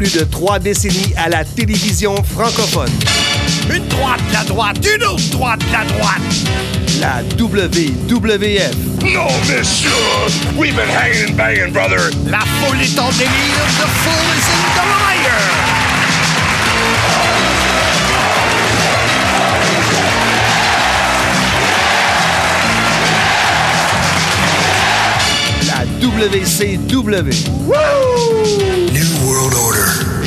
plus de trois décennies à la télévision francophone. Une droite, la droite, une autre droite, la droite. La WWF. No, monsieur! We've been hanging and banging, brother. La foule est en délire, the fool is in the liar. La WCW. Order.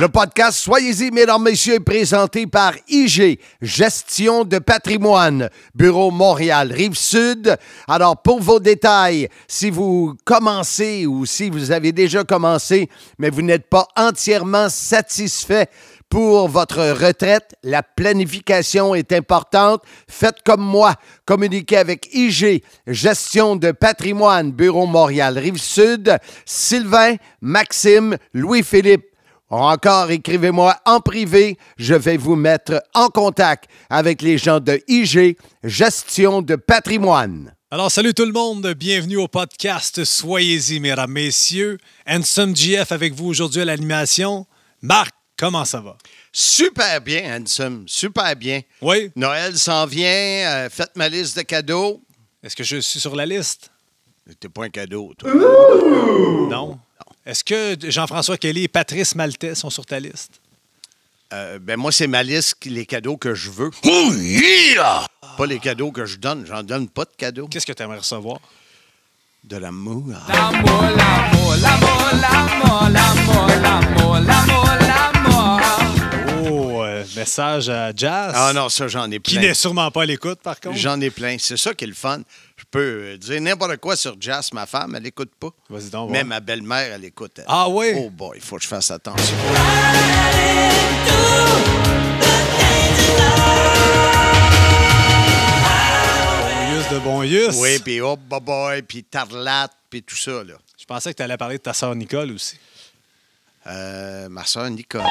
Le podcast Soyez-y, mesdames, messieurs, est présenté par IG, Gestion de patrimoine, Bureau Montréal, Rive-Sud. Alors, pour vos détails, si vous commencez ou si vous avez déjà commencé, mais vous n'êtes pas entièrement satisfait pour votre retraite, la planification est importante. Faites comme moi. Communiquez avec IG, Gestion de patrimoine, Bureau Montréal, Rive-Sud, Sylvain, Maxime, Louis-Philippe. Encore, écrivez-moi en privé. Je vais vous mettre en contact avec les gens de IG, Gestion de patrimoine. Alors, salut tout le monde, bienvenue au podcast Soyez-y, mesdames, messieurs. Handsome GF avec vous aujourd'hui à l'animation. Marc, comment ça va? Super bien, Handsome. Super bien. Oui? Noël s'en vient. euh, faites ma liste de cadeaux. Est-ce que je suis sur la liste? T'es pas un cadeau, toi. Non. Est-ce que Jean-François Kelly et Patrice Maltais sont sur ta liste? Euh, ben moi, c'est ma liste, les cadeaux que je veux. Oh yeah! Pas les cadeaux que je donne. J'en donne pas de cadeaux. Qu'est-ce que tu aimerais recevoir? De l'amour. L'amour, l'amour, l'amour, l'amour, l'amour, l'amour, l'amour, l'amour. Message à Jazz. Ah non, ça, j'en ai Qui plein. n'est sûrement pas à l'écoute, par contre. J'en ai plein. C'est ça qui est le fun. Je peux euh, dire n'importe quoi sur Jazz. Ma femme, elle écoute pas. Vas-y donc. Mais voir. ma belle-mère, elle écoute. elle. Ah oui? Oh boy, il faut que je fasse attention. De bon yus. Oui, puis oh boy, boy, puis tarlate, puis tout ça, là. Je pensais que tu allais parler de ta sœur Nicole aussi. Euh, ma soeur Nicole.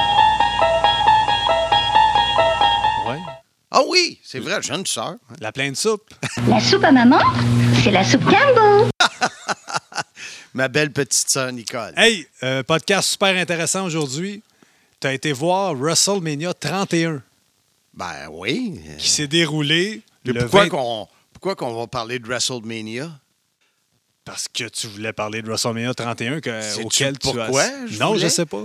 Oui. Ah oui, c'est vrai, j'ai une soeur. La pleine soupe. La soupe à maman, c'est la soupe Campbell. Ma belle petite soeur Nicole. Hey, euh, podcast super intéressant aujourd'hui. Tu as été voir WrestleMania 31 Ben oui. qui s'est déroulé le pourquoi 20 qu'on pourquoi qu'on va parler de WrestleMania? Parce que tu voulais parler de WrestleMania 31 que, auquel tu pourquoi as... je Non, voulais? je sais pas.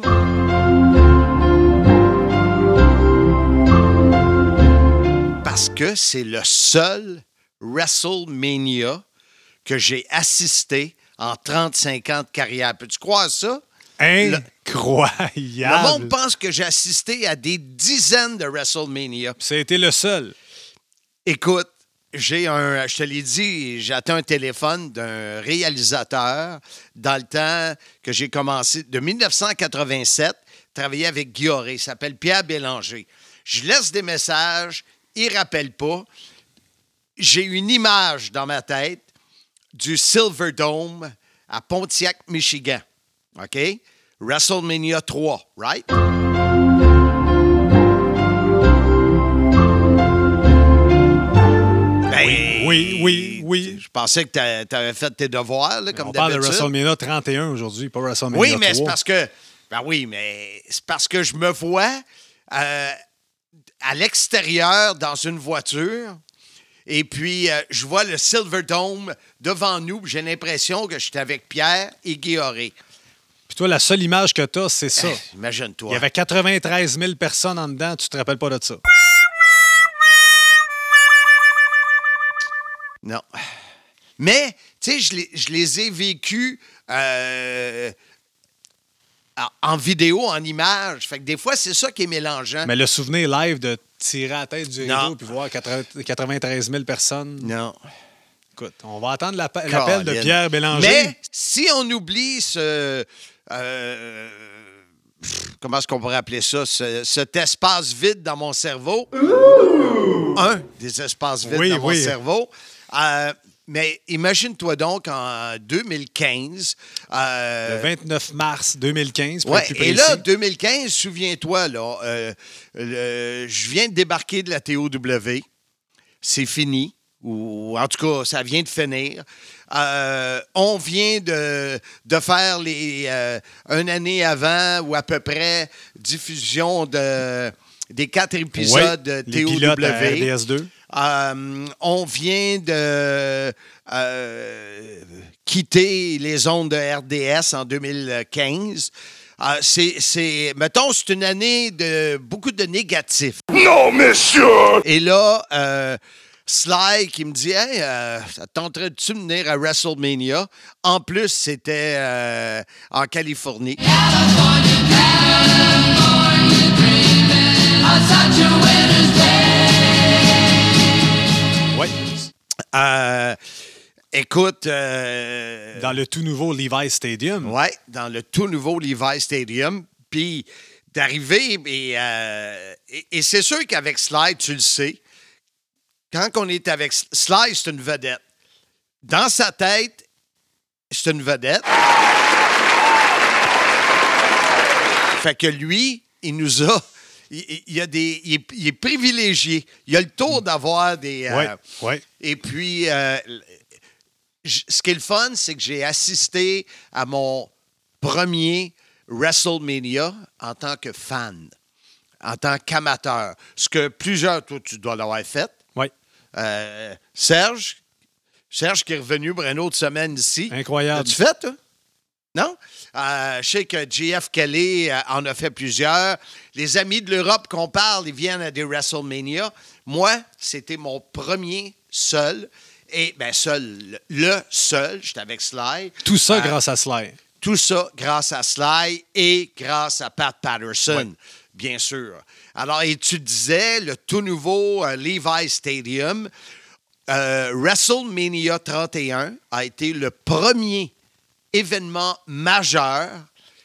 Parce que c'est le seul WrestleMania que j'ai assisté en 35 ans de carrière. Peux-tu croire ça? Le Incroyable. monde pense que j'ai assisté à des dizaines de WrestleMania. Ça a été le seul. Écoute, j'ai un, je te l'ai dit, j'ai atteint un téléphone d'un réalisateur dans le temps que j'ai commencé, de 1987, travailler avec Guy Auré. Il s'appelle Pierre Bélanger. Je laisse des messages, il rappelle pas. J'ai une image dans ma tête du Silverdome à Pontiac, Michigan. OK? WrestleMania 3, right? Ben, Oui, oui, oui. Je pensais que tu avais fait tes devoirs, là, comme On parle de d'habitude. WrestleMania 31 aujourd'hui, pas WrestleMania Oui, mais c'est 3. parce que. Ben oui, mais c'est parce que je me vois euh, à l'extérieur dans une voiture. Et puis, euh, je vois le Silverdome devant nous. J'ai l'impression que j'étais avec Pierre et Guilloré. Puis toi, la seule image que tu as, c'est ça. Eh, Imagine-toi. Il y avait 93 000 personnes en dedans, tu te rappelles pas de ça? Non. Mais, tu sais, je les, je les ai vécus euh, en- vidéo, en image. Fait que des fois, c'est ça qui est mélangeant. Mais le souvenir live de tirer à la tête du Non. héros puis voir 80 93 000 personnes, Non. Écoute, on va attendre l'appel de. Pierre Bélanger. Mais si on oublie ce. euh, comment est-ce qu'on pourrait appeler ça? ce- cet espace vide dans mon cerveau? Un des espaces vides Oui, dans mon oui. cerveau. Euh, mais imagine-toi donc en 2015. euh, Le 29 mars 2015, pour Ouais, être plus et là, 2015, souviens-toi, là, euh, le- je viens de débarquer de la TOW. C'est fini. Ou en tout cas, ça vient de finir. Euh, on vient de, de faire les une année avant ou à peu près diffusion de des quatre épisodes de TOW. pilotes à RDS2. Euh, on vient de euh, quitter les ondes de RDS en 2015. Euh, c'est, c'est, mettons, c'est une année de beaucoup de négatifs. Non, monsieur! Et là, euh, Sly qui me dit Hey, euh, ça te tenterait-tu de venir à WrestleMania? En plus, c'était euh, en Californie. Oui, Euh, écoute. euh, dans le tout nouveau Levi Stadium. Oui, dans le tout nouveau Levi Stadium. Puis d'arriver, et, euh, et, et c'est sûr qu'avec Sly, tu le sais, quand on est avec S- Sly, c'est une vedette. Dans sa tête, c'est une vedette. Fait que lui, il nous a. Il, il- a des, il, est, il est privilégié. Il a le tour d'avoir des. euh, et puis, euh, ce qui est le fun, c'est que j'ai assisté à mon premier WrestleMania en tant que fan, en tant qu'amateur. Ce que plusieurs, toi, tu dois l'avoir fait. Oui. Euh, Serge, Serge qui est revenu pour une autre semaine ici. Incroyable. As-tu fait, toi? Non? Euh, je sais que JF Kelly euh, en a fait plusieurs. Les amis de l'Europe qu'on parle, ils viennent à des WrestleMania. Moi, c'était mon premier seul. Et, bien, seul, le- seul, j'étais avec Sly. Tout ça Euh, grâce à Sly. tout ça grâce à Sly et grâce à Pat Patterson, bien sûr. Alors, et tu disais, le tout nouveau euh, Levi Stadium, WrestleMania 31 a été le premier événement majeur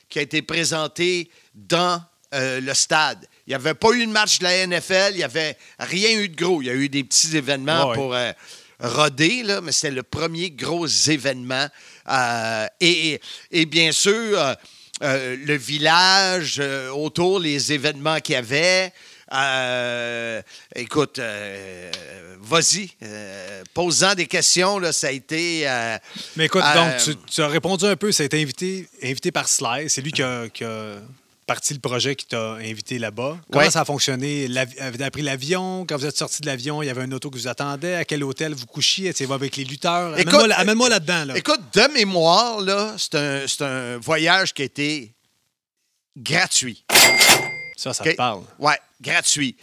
qui a été présenté dans euh, le stade. Il n'y avait pas eu de match de la NFL, il n'y avait rien eu de gros. Il y a eu des petits événements Ouais. pour euh, roder, là, mais c'était le premier gros événement. Euh, et, et- et bien sûr, euh, le village autour, les événements qu'il y avait. Euh, écoute, euh, vas-y, euh, posant des questions, là, ça a été. euh, Mais écoute, donc, tu, tu as répondu un peu. Ça a été invité, invité par Sly. C'est lui qui a, qui a parti le projet qui t'a invité là-bas. Comment Ouais. ça a fonctionné? Vous avez pris l'avion? Quand vous êtes sorti de l'avion, il y avait un auto qui vous attendait. À quel hôtel vous couchiez? Étiez-vous avec les lutteurs? Écoute, Amène-moi là- Amène-moi là-dedans. Là. Écoute, de mémoire, là, c'est un, c'est un voyage qui a été gratuit. Ça, ça te parle. Oui, gratuit.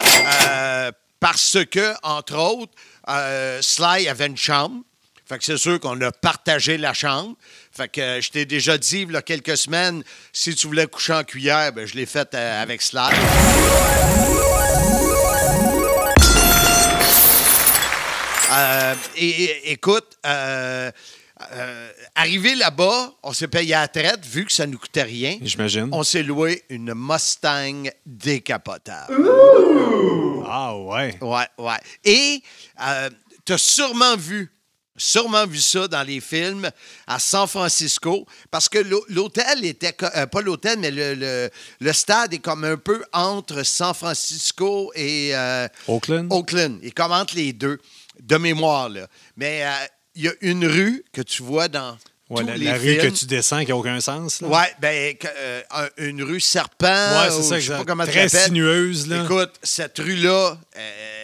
Euh, parce que, entre autres, euh, Sly avait une chambre. Fait que c'est sûr qu'on a partagé la chambre. Fait que euh, je t'ai déjà dit, il y a quelques semaines, si tu voulais coucher en cuillère, ben, je l'ai fait euh, avec Sly. Euh, et, et- écoute, euh, euh, arrivé là-bas, on s'est payé à la traite, vu que ça ne nous coûtait rien. J'imagine. On s'est loué une Mustang décapotable. Ah, ouais. Ouais, ouais. Et tu as sûrement vu, sûrement vu ça dans les films à San Francisco, parce que l'hô- l'hôtel était, euh, pas l'hôtel, mais le, le- le stade est comme un peu entre San Francisco et euh, Oakland? Oakland. Il est comme entre les deux, de mémoire, là. Mais euh, il y a une rue que tu vois dans Ouais, tous la, les la rue que tu descends qui n'a aucun sens. Là. Ouais, ben, euh, un- une rue serpent. Ouais, c'est ou ça, je sais pas exact. comment tu Très sinueuse. Là. Écoute, cette rue-là, euh,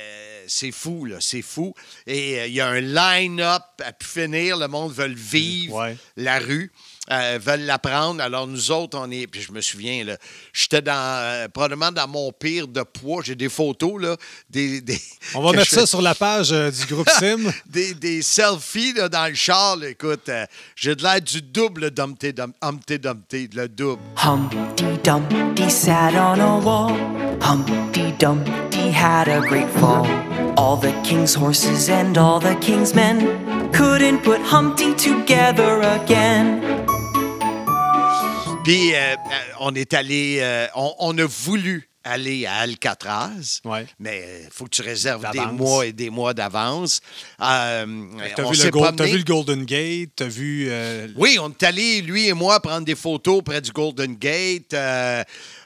c'est fou, là, c'est fou. Et euh, il y a un line-up à pu finir. Le monde veut vivre Ouais. la rue, euh, veulent la prendre. Alors nous autres, on est. Puis je me souviens, là, j'étais dans euh, probablement dans mon pire de poids. J'ai des photos, là, des. des- On va mettre je- ça sur la page euh, du groupe Sim. des, des selfies là, dans le char. là. Écoute, euh, j'ai de l'air du double d'Humpty Dum- Humpty Dumpty, le double. Humpty Dumpty sat on a wall. Humpty Dumpty had a great fall. All the king's horses and all the king's men couldn't put Humpty together again. Puis, euh, euh, on est allé, euh, on, on a voulu aller à Alcatraz, Ouais. mais il faut que tu réserves des mois et des mois d'avance. Euh, T'as on vu, s'est le Gold- promené. t'as vu le Golden Gate, t'as vu. euh, Oui, on est allé, lui et moi, prendre des photos près du Golden Gate. Euh,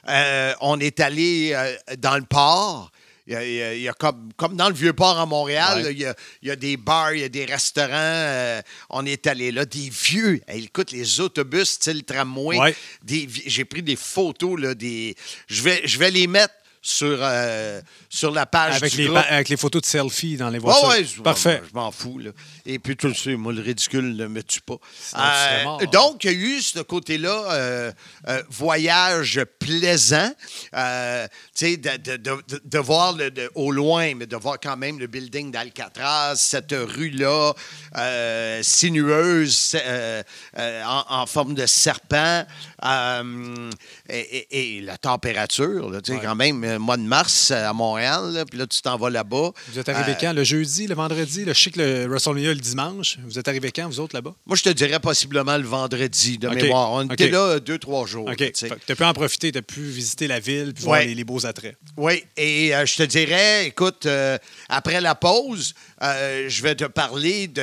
euh, on est allé euh, dans le port. Il y a, il y a- il y a comme, comme dans le vieux port à Montréal, Ouais. là, il, y a, il y a des bars, il y a des restaurants. euh, on est allé là, des vieux. Hey, écoute, les autobus, style tramway. Ouais. J'ai pris des photos. Là, des, je, vais, je vais les mettre sur, euh, sur la page avec, du les, groupe. avec les photos de selfie dans les Ouais, voitures. ouais, je- Parfait. Je m'en fous. Là. Et puis, tu le moi, le ridicule ne me tue pas. Serais mort. donc, il y a eu ce côté-là, euh, euh, voyage plaisant. Euh, tu sais, de, de- de- de- voir le- au loin, mais de voir quand même le building d'Alcatraz, cette rue-là, euh, sinueuse, euh, euh, en, en forme de serpent. euh, et, et- et la température, tu sais, Ouais. quand même, euh, mois de mars à Montréal, là, puis là, tu t'en vas là-bas. Vous êtes arrivé Euh, quand? Le jeudi, le vendredi? Le, je sais que le WrestleMania le dimanche. Vous êtes arrivé quand, vous autres, là-bas? Moi, je te dirais possiblement le vendredi, de OK. mémoire. On était OK. là deux, trois jours. OK. tu sais. Tu as pu en profiter, tu as pu visiter la ville puis voir Ouais. les, les beaux attraits. Oui, et euh, je te dirais, écoute, euh, après la pause, euh, je vais te parler de.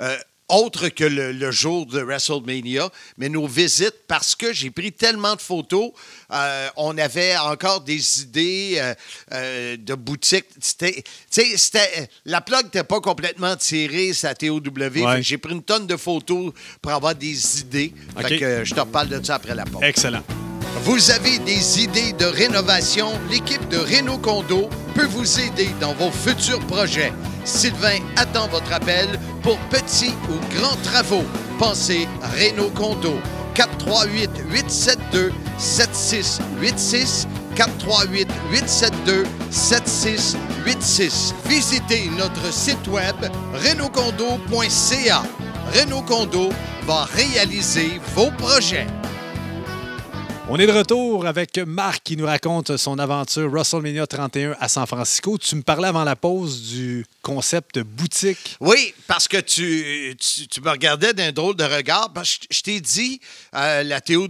euh, autre que le, le jour de WrestleMania, mais nos visites, parce que j'ai pris tellement de photos, euh, on avait encore des idées euh, euh, de boutiques. C'était, tu sais, c'était- la plug n'était pas complètement tirée, sa TOW. Ouais. J'ai pris une tonne de photos pour avoir des idées. Fait que je te reparle de ça après la pause. Excellent. Vous avez des idées de rénovation? L'équipe de Renault Condo peut vous aider dans vos futurs projets. Sylvain attend votre appel pour petits ou grands travaux. Pensez Renault Condo. 438 872 7686 438 872 7686. Visitez notre site web renaultcondo.ca. Renault Condo va réaliser vos projets. On est de retour avec Marc qui nous raconte son aventure WrestleMania 31 à San Francisco. Tu me parlais avant la pause du concept boutique. Oui, parce que tu, tu, tu me regardais d'un drôle de regard. Parce que je, je t'ai dit, euh, la TOW,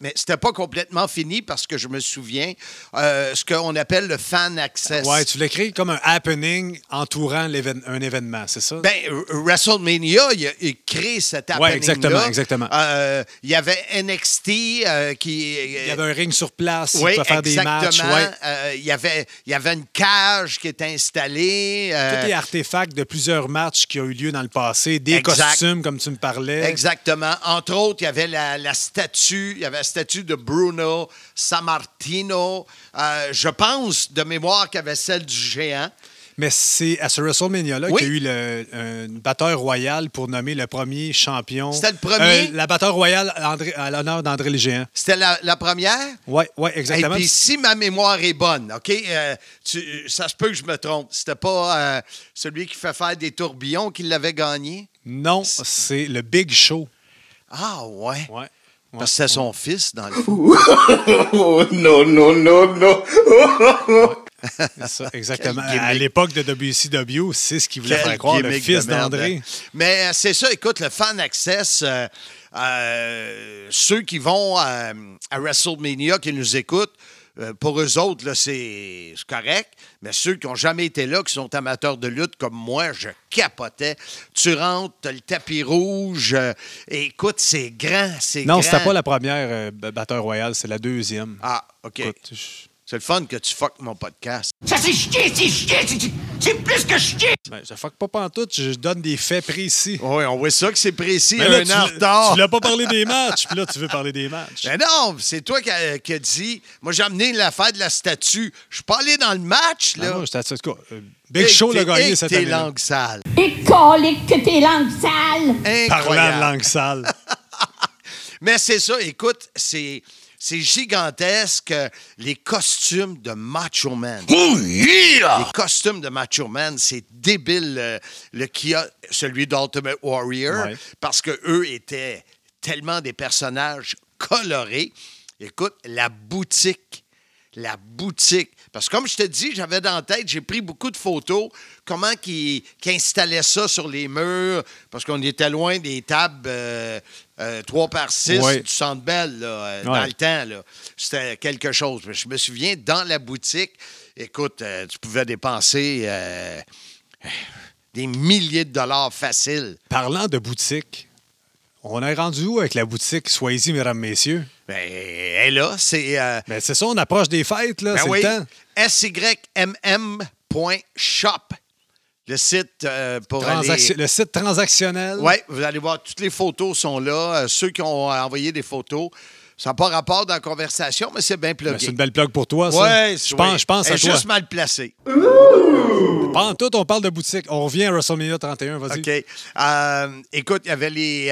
mais c'était pas complètement fini parce que je me souviens euh, ce qu'on appelle le fan access. Ouais, tu l'as créé comme un happening entourant l'évén- un événement, c'est ça? Ben, R- WrestleMania, il a, il a créé cet happening exactement, exactement. Euh, il y avait NXT euh, qui... Il y avait un ring sur place, oui, il faire des matchs. ouais. Euh, il, y avait, il y avait une cage qui était installée. euh, Tous les artefacts de plusieurs matchs qui ont eu lieu dans le passé, des Exact. costumes, comme tu me parlais. Exactement. Entre autres, il y avait la, la statue, il y avait la statue de Bruno Sammartino. Euh, je pense, de mémoire, qu'il y avait celle du géant. Mais c'est à ce WrestleMania-là Oui. qu'il y a eu le, une bataille royale pour nommer le premier champion. C'était le premier? Euh, la bataille royale André- à l'honneur d'André le Géant. C'était la, la première? Oui, ouais, Et exactement. puis, si ma mémoire est bonne, OK, euh, tu- ça se peut que je me trompe. C'était pas euh, celui qui fait faire des tourbillons qui l'avait gagné? non, c'est le Big Show. Ah, ouais. Ouais. Parce que c'était son fils, dans le fond. Oh, no, no, no, no. C'est ça, exactement. À l'époque de WCW, c'est ce qu'il voulait Quel faire croire, le fils d'André. hein. Mais euh, c'est ça, écoute, le fan access, euh, euh, ceux qui vont à, à WrestleMania, qui nous écoutent, euh, pour eux autres, c'est correct. Mais ceux qui n'ont jamais été là, qui sont amateurs de lutte comme moi, je capotais. Tu rentres, tu as le tapis rouge. euh, et écoute, c'est grand, c'est Non, grand. c'était pas la première euh, bataille royale, c'est la deuxième. Ah, OK. Écoute, je- C'est le fun que tu fuck mon podcast. Ça c'est chier, c'est chier, c'est- c'est plus que chier. ben, je fuck pas pantoute, je donne des faits précis. Oui, on voit ça que c'est précis, Mais là, un tu an retard. Tu voulais pas parler des matchs, puis là, tu veux parler des matchs. Ben non, c'est toi qui a, qui a dit. Moi, j'ai amené l'affaire de la statue. Je suis pas allé dans le match, Ah là. non, ça. En tout cas, euh, Big Et Show t'es- l'a gagné et cette tes année. langues sales. Et colique que tes langues sales. Parlant Incroyable. de langue sale. Mais c'est ça, écoute, c'est. C'est gigantesque, euh, les costumes de Macho Man. Oh, yeah! Les costumes de Macho Man, c'est débile, le a, celui d'Ultimate Warrior, Ouais. parce que eux étaient tellement des personnages colorés. Écoute, la boutique, la boutique. Parce que comme je te dis, j'avais dans la tête, j'ai pris beaucoup de photos, comment qu'ils qu'ils installaient ça sur les murs, parce qu'on était loin des tables euh, euh, 3 par 6 Ouais. du Centre Bell, là, euh, dans le temps. là. C'était quelque chose. Je me souviens, dans la boutique, écoute, euh, tu pouvais dépenser euh, des milliers de dollars faciles. Parlant de boutique, on est rendu où avec la boutique Soyez-y, mesdames, messieurs? Ben, elle est là, c'est... Ben, c'est ça, on approche des fêtes, là, Ben c'est oui, le temps. symm.shop. Le site euh, pour Transaction- aller... Le site transactionnel. Oui, vous allez voir, toutes les photos sont là. Euh, ceux qui ont envoyé des photos, ça n'a pas rapport dans la conversation, mais c'est bien Ben, plugué. c'est une belle plug pour toi, ça. Ouais, je pense, je pense à toi. juste mal placé. Pas en tout, on parle de boutique. On revient à WrestleMania 31, vas-y. OK. Euh, écoute, il y avait les,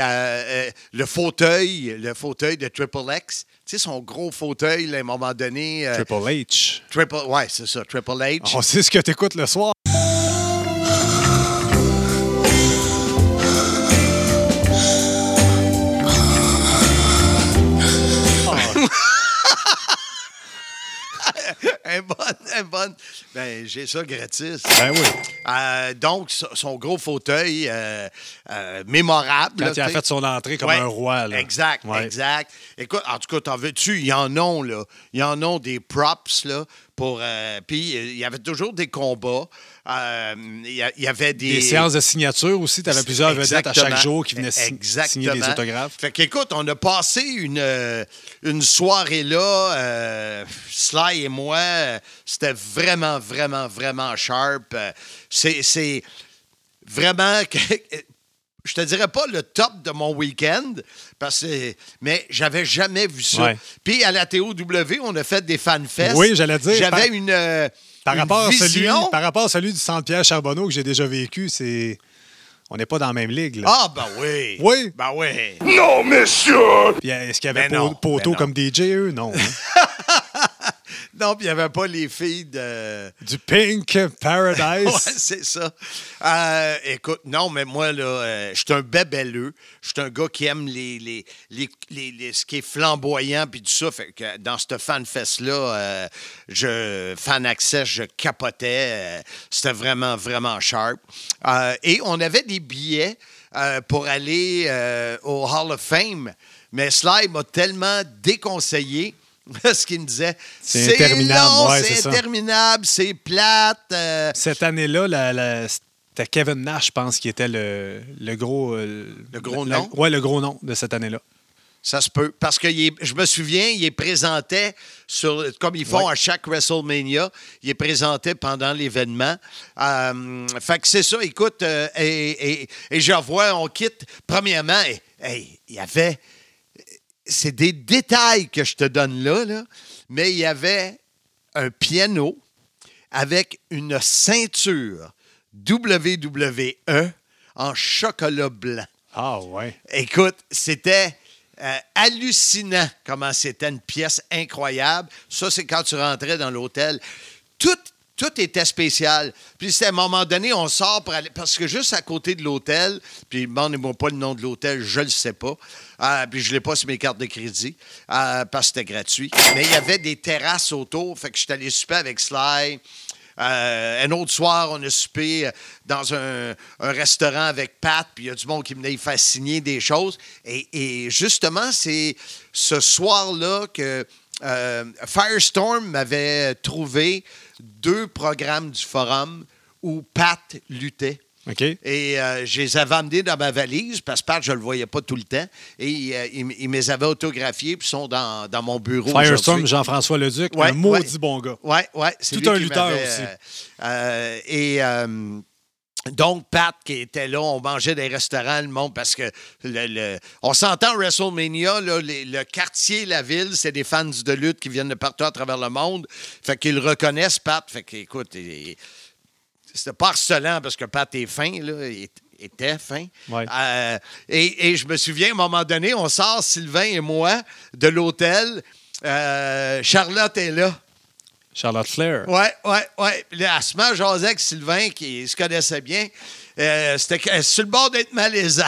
le fauteuil, le fauteuil de Triple X. Tu sais, son gros fauteuil, là, à un moment donné. euh, Triple H. Triple, ouais, c'est ça, Triple H. On sait ce que t'écoutes le soir. Est bonne, elle est bonne. Ben, j'ai ça gratis. Ben oui. Euh, donc, so- son gros fauteuil euh, euh, mémorable. Quand là, il a t'sais. fait son entrée comme Ouais, un roi. Là. Exact, Ouais. exact. Écoute, en tout cas, t'en veux-tu? Il y en a, là. Il y en a des props, là, pour... euh, Puis, il y avait toujours des combats. Euh, Il y, avait des... Des séances de signature aussi. Tu avais plusieurs vedettes à chaque jour qui venaient si- signer des autographes. Fait qu'écoute, on a passé une, euh, une soirée là, euh, Sly et moi, c'était vraiment, vraiment, vraiment sharp. C'est vraiment... Je te dirais pas le top de mon week-end, parce que, mais j'avais jamais vu ça. Ouais. Puis à la TOW, on a fait des fanfests. Oui, j'allais dire, J'avais par- une, euh, Par une rapport, à celui, vision. par rapport à celui du Centre-Pierre Charbonneau que j'ai déjà vécu, c'est. On n'est pas dans la même ligue. Là. Ah, ben oui. Oui. Ben oui. Non, monsieur! Puis, Est-ce qu'il y avait Ben Po- non, Poteau ben comme DJ, eux? Non. hein. Non, puis il n'y avait pas les filles de. du Pink Paradise. Ouais, c'est ça. Euh, écoute, non, mais moi, là, euh, je suis un bébelleux. Je suis un gars qui aime les, les, les, les- les- ce qui est flamboyant puis tout ça. Fait que dans ce fanfest-là, euh, je, fan access, je capotais. C'était vraiment, vraiment sharp. Et on avait des billets pour aller au Hall of Fame. Mais Sly m'a tellement déconseillé. Ce qu'il me disait, C'est interminable, ouais, c'est interminable, c'est plate. euh, Cette année-là, la- la- c'était Kevin Nash, je pense, qui était le, le gros. euh, Le gros la- nom? ouais, le gros nom de cette année-là. Ça se peut. Parce que est- je me souviens, il est présenté sur, comme ils font Ouais. à chaque WrestleMania, il est présenté pendant l'événement. Euh, fait que c'est ça, écoute, euh, et, et, et je vois, on quitte. Premièrement, hey, il y avait. C'est des détails que je te donne là, là, mais il y avait un piano avec une ceinture WWE en chocolat blanc. Ah, ouais. Écoute, c'était euh, hallucinant comment c'était une pièce incroyable. Ça, c'est quand tu rentrais dans l'hôtel. Tout, tout était spécial. Puis c'est à un moment donné, on sort pour aller. Parce que juste à côté de l'hôtel, puis demandez-moi pas le nom de l'hôtel, je le sais pas. Euh, puis je l'ai pas sur mes cartes de crédit euh, parce que c'était gratuit. Mais il y avait des terrasses autour. Fait que je suis allé souper avec Sly. Euh, un autre soir, on a soupé dans un, restaurant avec Pat, puis il y a du monde qui venait y faire signer des choses. Et, justement, c'est ce soir-là que Firestorm m'avait trouvé deux programmes du forum où Pat luttait. Et euh, je les avais amenés dans ma valise parce que Pat, je ne le voyais pas tout le temps. Et euh, il, il me les avait autographiés puis sont dans, dans mon bureau. Firestorm. Jean-François Leduc, Ouais, un maudit ouais. bon gars. Oui, oui. C'est Tout lui un lutteur aussi. euh, et donc, Pat qui était là, on mangeait des restaurants, le monde, parce que le, le- on s'entend WrestleMania, là, les- le quartier, la ville, c'est des fans de lutte qui viennent de partout à travers le monde. Fait qu'ils reconnaissent, Pat. Fait qu'écoute, c'était pas harcelant parce que Pat est fin, là. Il était fin. Ouais. Euh, et, et je me souviens, à un moment donné, on sort, Sylvain et moi, de l'hôtel. Euh, Charlotte est là. Charlotte Flair. Ouais, ouais, ouais. Là, elle se met avec Sylvain, qui se connaissait bien. Euh, C'était sur le bord d'être malaisant.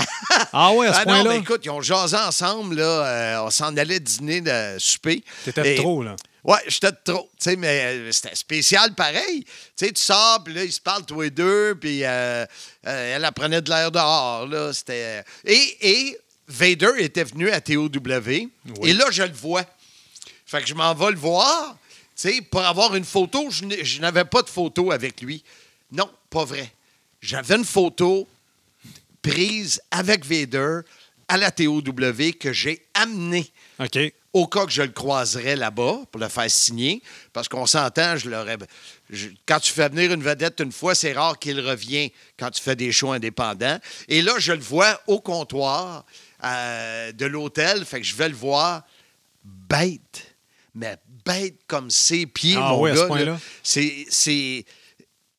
Ah ouais, à ce point-là? mais écoute, ils ont jasé ensemble. Là, Euh, on s'en allait dîner, de souper. T'étais Et- trop, là. Ouais, j'étais de trop. Tu sais, mais euh, c'était spécial pareil. Tu sais, tu sors, puis là, ils se parlent tous les deux, puis euh, elle apprenait de l'air dehors, là. C'était... Et, et Vader était venu à TOW, et là, je le vois. Fait que je m'en vais le voir, sais, pour avoir une photo. Je n'avais pas de photo avec lui. Non, pas vrai. J'avais une photo prise avec Vader à la TOW que j'ai amenée OK. au cas que je le croiserais là-bas pour le faire signer, parce qu'on s'entend, je l'aurais. je- quand tu fais venir une vedette une fois, c'est rare qu'il revient quand tu fais des shows indépendants. Et là, je le vois au comptoir euh, de l'hôtel, fait que je vais le voir bête, mais bête comme ses pieds, Ah mon oui, à gars. C'est, c'est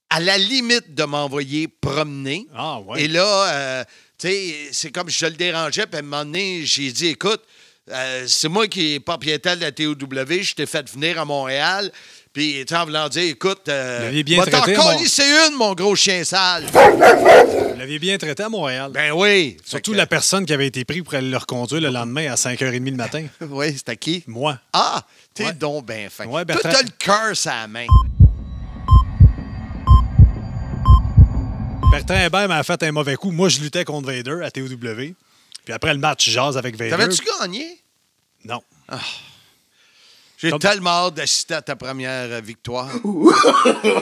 à la limite de m'envoyer promener. Ah. Et là, euh, tu sais, c'est comme je le dérangeais, puis à un moment donné, j'ai dit, écoute, euh, c'est moi qui est propriétaire de la TOW, je t'ai fait venir à Montréal, puis tu sais, en voulant dire, écoute, euh, Vous bien va t'en traité, mon- colisser une, mon gros chien sale. Vous l'aviez bien traité à Montréal. Ben oui. Surtout Fait la personne qui avait été prise pour aller le reconduire le lendemain à 5h30 le matin. Oui, c'était qui? Moi. Ah, t'es Ouais. donc ben fin. Ouais, Toi, Bertrand. t'as le cœur sur la main. Bertrand Hébert m'a fait un mauvais coup. Moi, je luttais contre Vader à TOW. Puis après le match, je jase avec Vader. T'avais-tu gagné? Non. J'ai Comme- tellement hâte d'assister à ta première euh, victoire.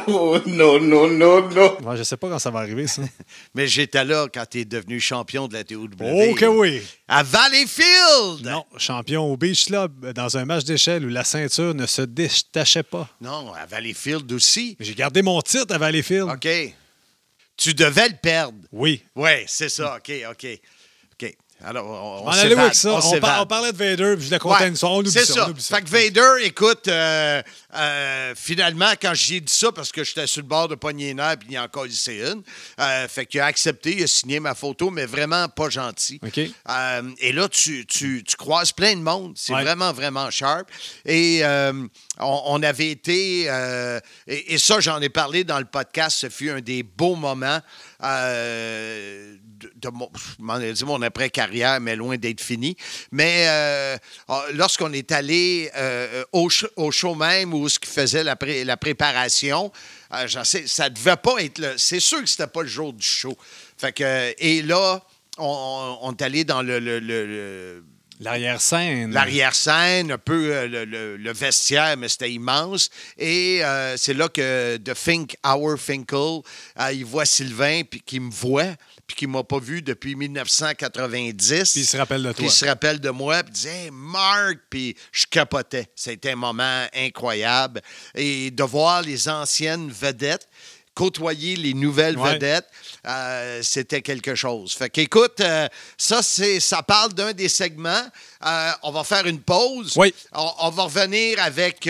Oh, no, no, no, no. Ouais, je sais pas quand ça va arriver, ça. Mais j'étais là quand t'es devenu champion de la TOW. oh que oui! À Valleyfield! Non, champion au Beach Club dans un match d'échelle où la ceinture ne se détachait pas. Non, à Valleyfield aussi. J'ai gardé mon titre à Valleyfield. OK. Tu devais le perdre. Oui. Oui, c'est ça. OK, OK. Alors, on, allait avec ça? on On, par- s'évade. on parlait de Vader, puis je l'ai conté Ouais, une oublie c'est ça. ça. ça. Fait que Vader, écoute, euh, euh, finalement, quand j'ai dit ça, parce que j'étais sur le bord de pogner puis il en collissait une, euh, fait qu'il a accepté, il a signé ma photo, mais vraiment pas gentil. OK. Et là, tu, tu, tu croises plein de monde. C'est Ouais. vraiment, vraiment sharp. Et on, avait été, euh, et, ça, j'en ai parlé dans le podcast, ce fut un des beaux moments euh, de, mon, mon après-carrière, mais loin d'être fini. Mais euh, lorsqu'on est allé au, sh- au show même où ce qui faisait la, pré- la préparation, sais, ça devait pas être le. C'est sûr que c'était pas le jour du show. Fait que, et là, on, est allé dans le L'arrière-scène. l'arrière-scène, un peu euh, le, le- le vestiaire, mais c'était immense. Et euh, c'est là que The Fink, Our Finkel, euh, il voit Sylvain, puis qu'il me voit, puis qu'il m'a pas vu depuis 1990. Puis il se rappelle de Puis toi. il se rappelle de moi, puis il disait Hey, Marc, puis je capotais. C'était un moment incroyable. Et de voir les anciennes vedettes côtoyer les nouvelles Ouais. vedettes, euh, c'était quelque chose. Fait qu'écoute, euh, ça, c'est, ça parle d'un des segments. Euh, on va faire une pause. Oui. On, on va revenir avec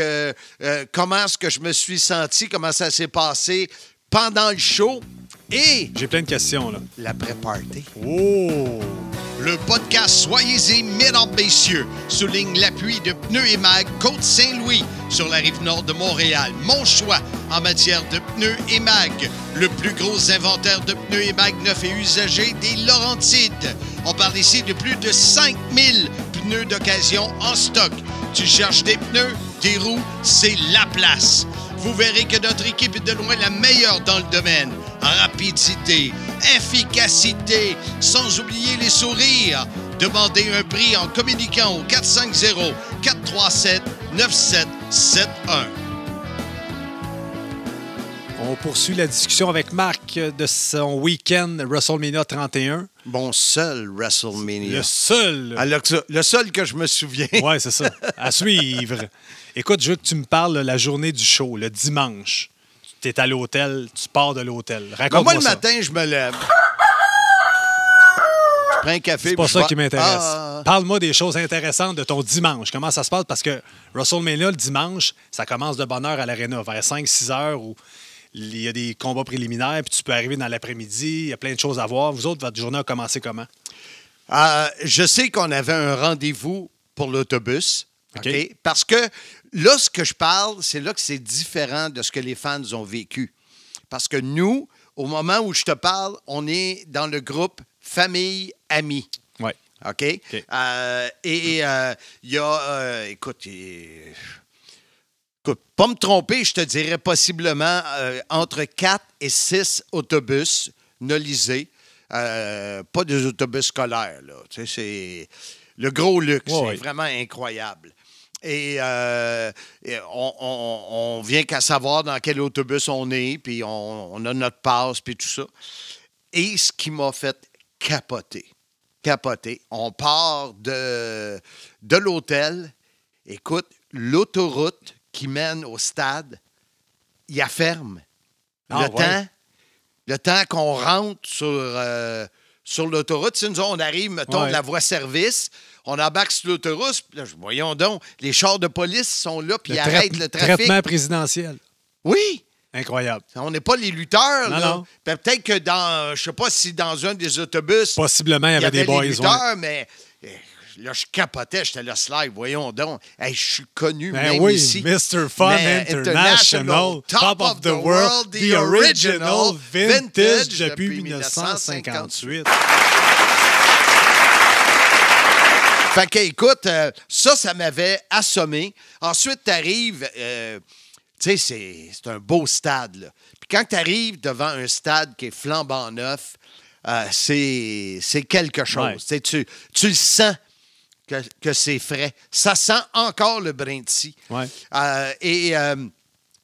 comment est-ce que je me suis senti, comment ça s'est passé pendant le show et J'ai plein de questions, là. l'après-party. Oh! Le podcast Soyez-y, mesdames, messieurs, souligne l'appui de Pneus et Mag Côte-Saint-Louis sur la rive nord de Montréal. Mon choix en matière de pneus et mag. Le plus gros inventaire de pneus et mag neufs et usagés des Laurentides. On parle ici de plus de 5000 pneus d'occasion en stock. Tu cherches des pneus, des roues, c'est la place. Vous verrez que notre équipe est de loin la meilleure dans le domaine. Rapidité, efficacité, sans oublier les sourires. Demandez un prix en communiquant au 450-437-9771. On poursuit la discussion avec Marc de son week-end WrestleMania 31. Mon seul WrestleMania. Le seul. Alors que ça- le seul que je me souviens. Ouais, c'est ça. À suivre. Écoute, je veux que tu me parles de la journée du show, le dimanche. Tu es à l'hôtel, tu pars de l'hôtel. Ben, Raconte-moi moi, le matin, je me lève. Je prends un café. C'est pas ça qui m'intéresse. Ah, Parle-moi des choses intéressantes de ton dimanche. Comment ça se passe? Parce que WrestleMania, le dimanche, ça commence de bonne heure à l'Arena, vers 5-6 heures où il y a des combats préliminaires, puis tu peux arriver dans l'après-midi, il y a plein de choses à voir. Vous autres, votre journée a commencé comment? Euh, je sais qu'on avait un rendez-vous pour l'autobus. OK. OK? Parce que là, ce que je parle, c'est là que c'est différent de ce que les fans ont vécu. Parce que nous, au moment où je te parle, on est dans le groupe famille, amis. Oui. OK? Euh, et euh, il y a, euh, écoute, pas me tromper, je te dirais possiblement euh, entre 4 et 6 autobus nolisés. Euh, pas des autobus scolaires, là. Tu sais, c'est le gros luxe. Ouais, c'est vraiment incroyable. Et, euh, et on, on- on vient qu'à savoir dans quel autobus on est, puis on, on a notre passe, puis tout ça. Et ce qui m'a fait capoter, capoter, on part de, de l'hôtel. Écoute, l'autoroute qui mène au stade, il la ferme. Ah, le ouais? temps, le temps qu'on rentre sur, euh, sur l'autoroute, si nous on arrive, mettons, Ouais. de la voie service, on embarque sur l'autoroute, voyons donc, les chars de police sont là, puis ils arrêtent le trafic. Traitement présidentiel. Oui! Incroyable. On n'est pas les lutteurs, Non, là. non. Peut-être que dans, je sais pas si dans un des autobus, Possiblement, il y avait des boys. les ouais. mais euh, là, je capotais, j'étais là, slide, voyons donc. Hey, je suis connu Ben même oui, ici. Mr. Fun International, top of the world, the original, vintage depuis 1958. Fait que, écoute, euh, ça, ça m'avait assommé. Ensuite, tu arrives, tu sais, c'est un beau stade. Là. Puis quand tu arrives devant un stade qui est flambant neuf, euh, c'est c'est quelque chose. Ouais. Tu Tu, le sens que, que c'est frais. Ça sent encore le brin de scie. Ouais. Euh, et euh,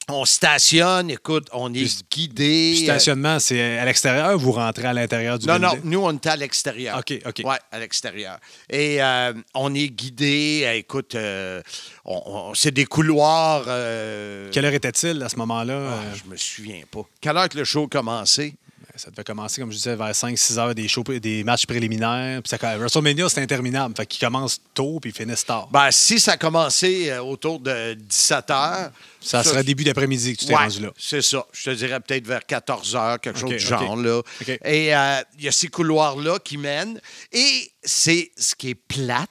on stationne, écoute, on est Puis- guidé. Puis stationnement, c'est à l'extérieur ou vous rentrez à l'intérieur du Non, non, nous, on était à l'extérieur. OK, OK. Oui, à l'extérieur. Et euh, on est guidé. euh, écoute, euh, on- on- c'est des couloirs. euh, Quelle heure était-il à ce moment-là? ah, Euh, je me souviens pas. Quelle heure que le show a commencé? Ça devait commencer, comme je disais, vers 5-6 heures des, shows, des matchs préliminaires. Puis ça, WrestleMania, c'est interminable. Fait qu'il commence tôt puis il finit tard. Ben, si ça a commencé euh, autour de 17 heures. ça sera début d'après-midi que tu t'es Ouais, rendu là. C'est ça. Je te dirais peut-être vers 14 heures, quelque chose du genre. Là. Et euh, il y a ces couloirs-là qui mènent. Et c'est ce qui est plate,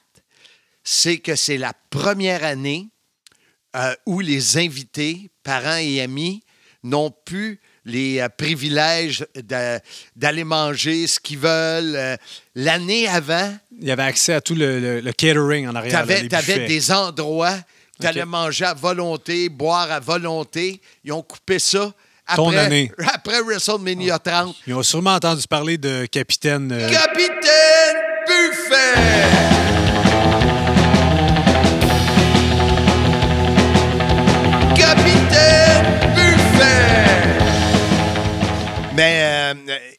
c'est que c'est la première année euh, où les invités, parents et amis, n'ont plus les euh, privilèges d'aller manger ce qu'ils veulent. Euh, L'année avant, Il y avait accès à tout le, le- le catering en tu arrière. les avais, des endroits tu allais manger à volonté, boire à volonté. Ils ont coupé ça Ton après, année. après WrestleMania 30. Ils ont sûrement entendu parler de Capitaine. euh, Capitaine Buffet!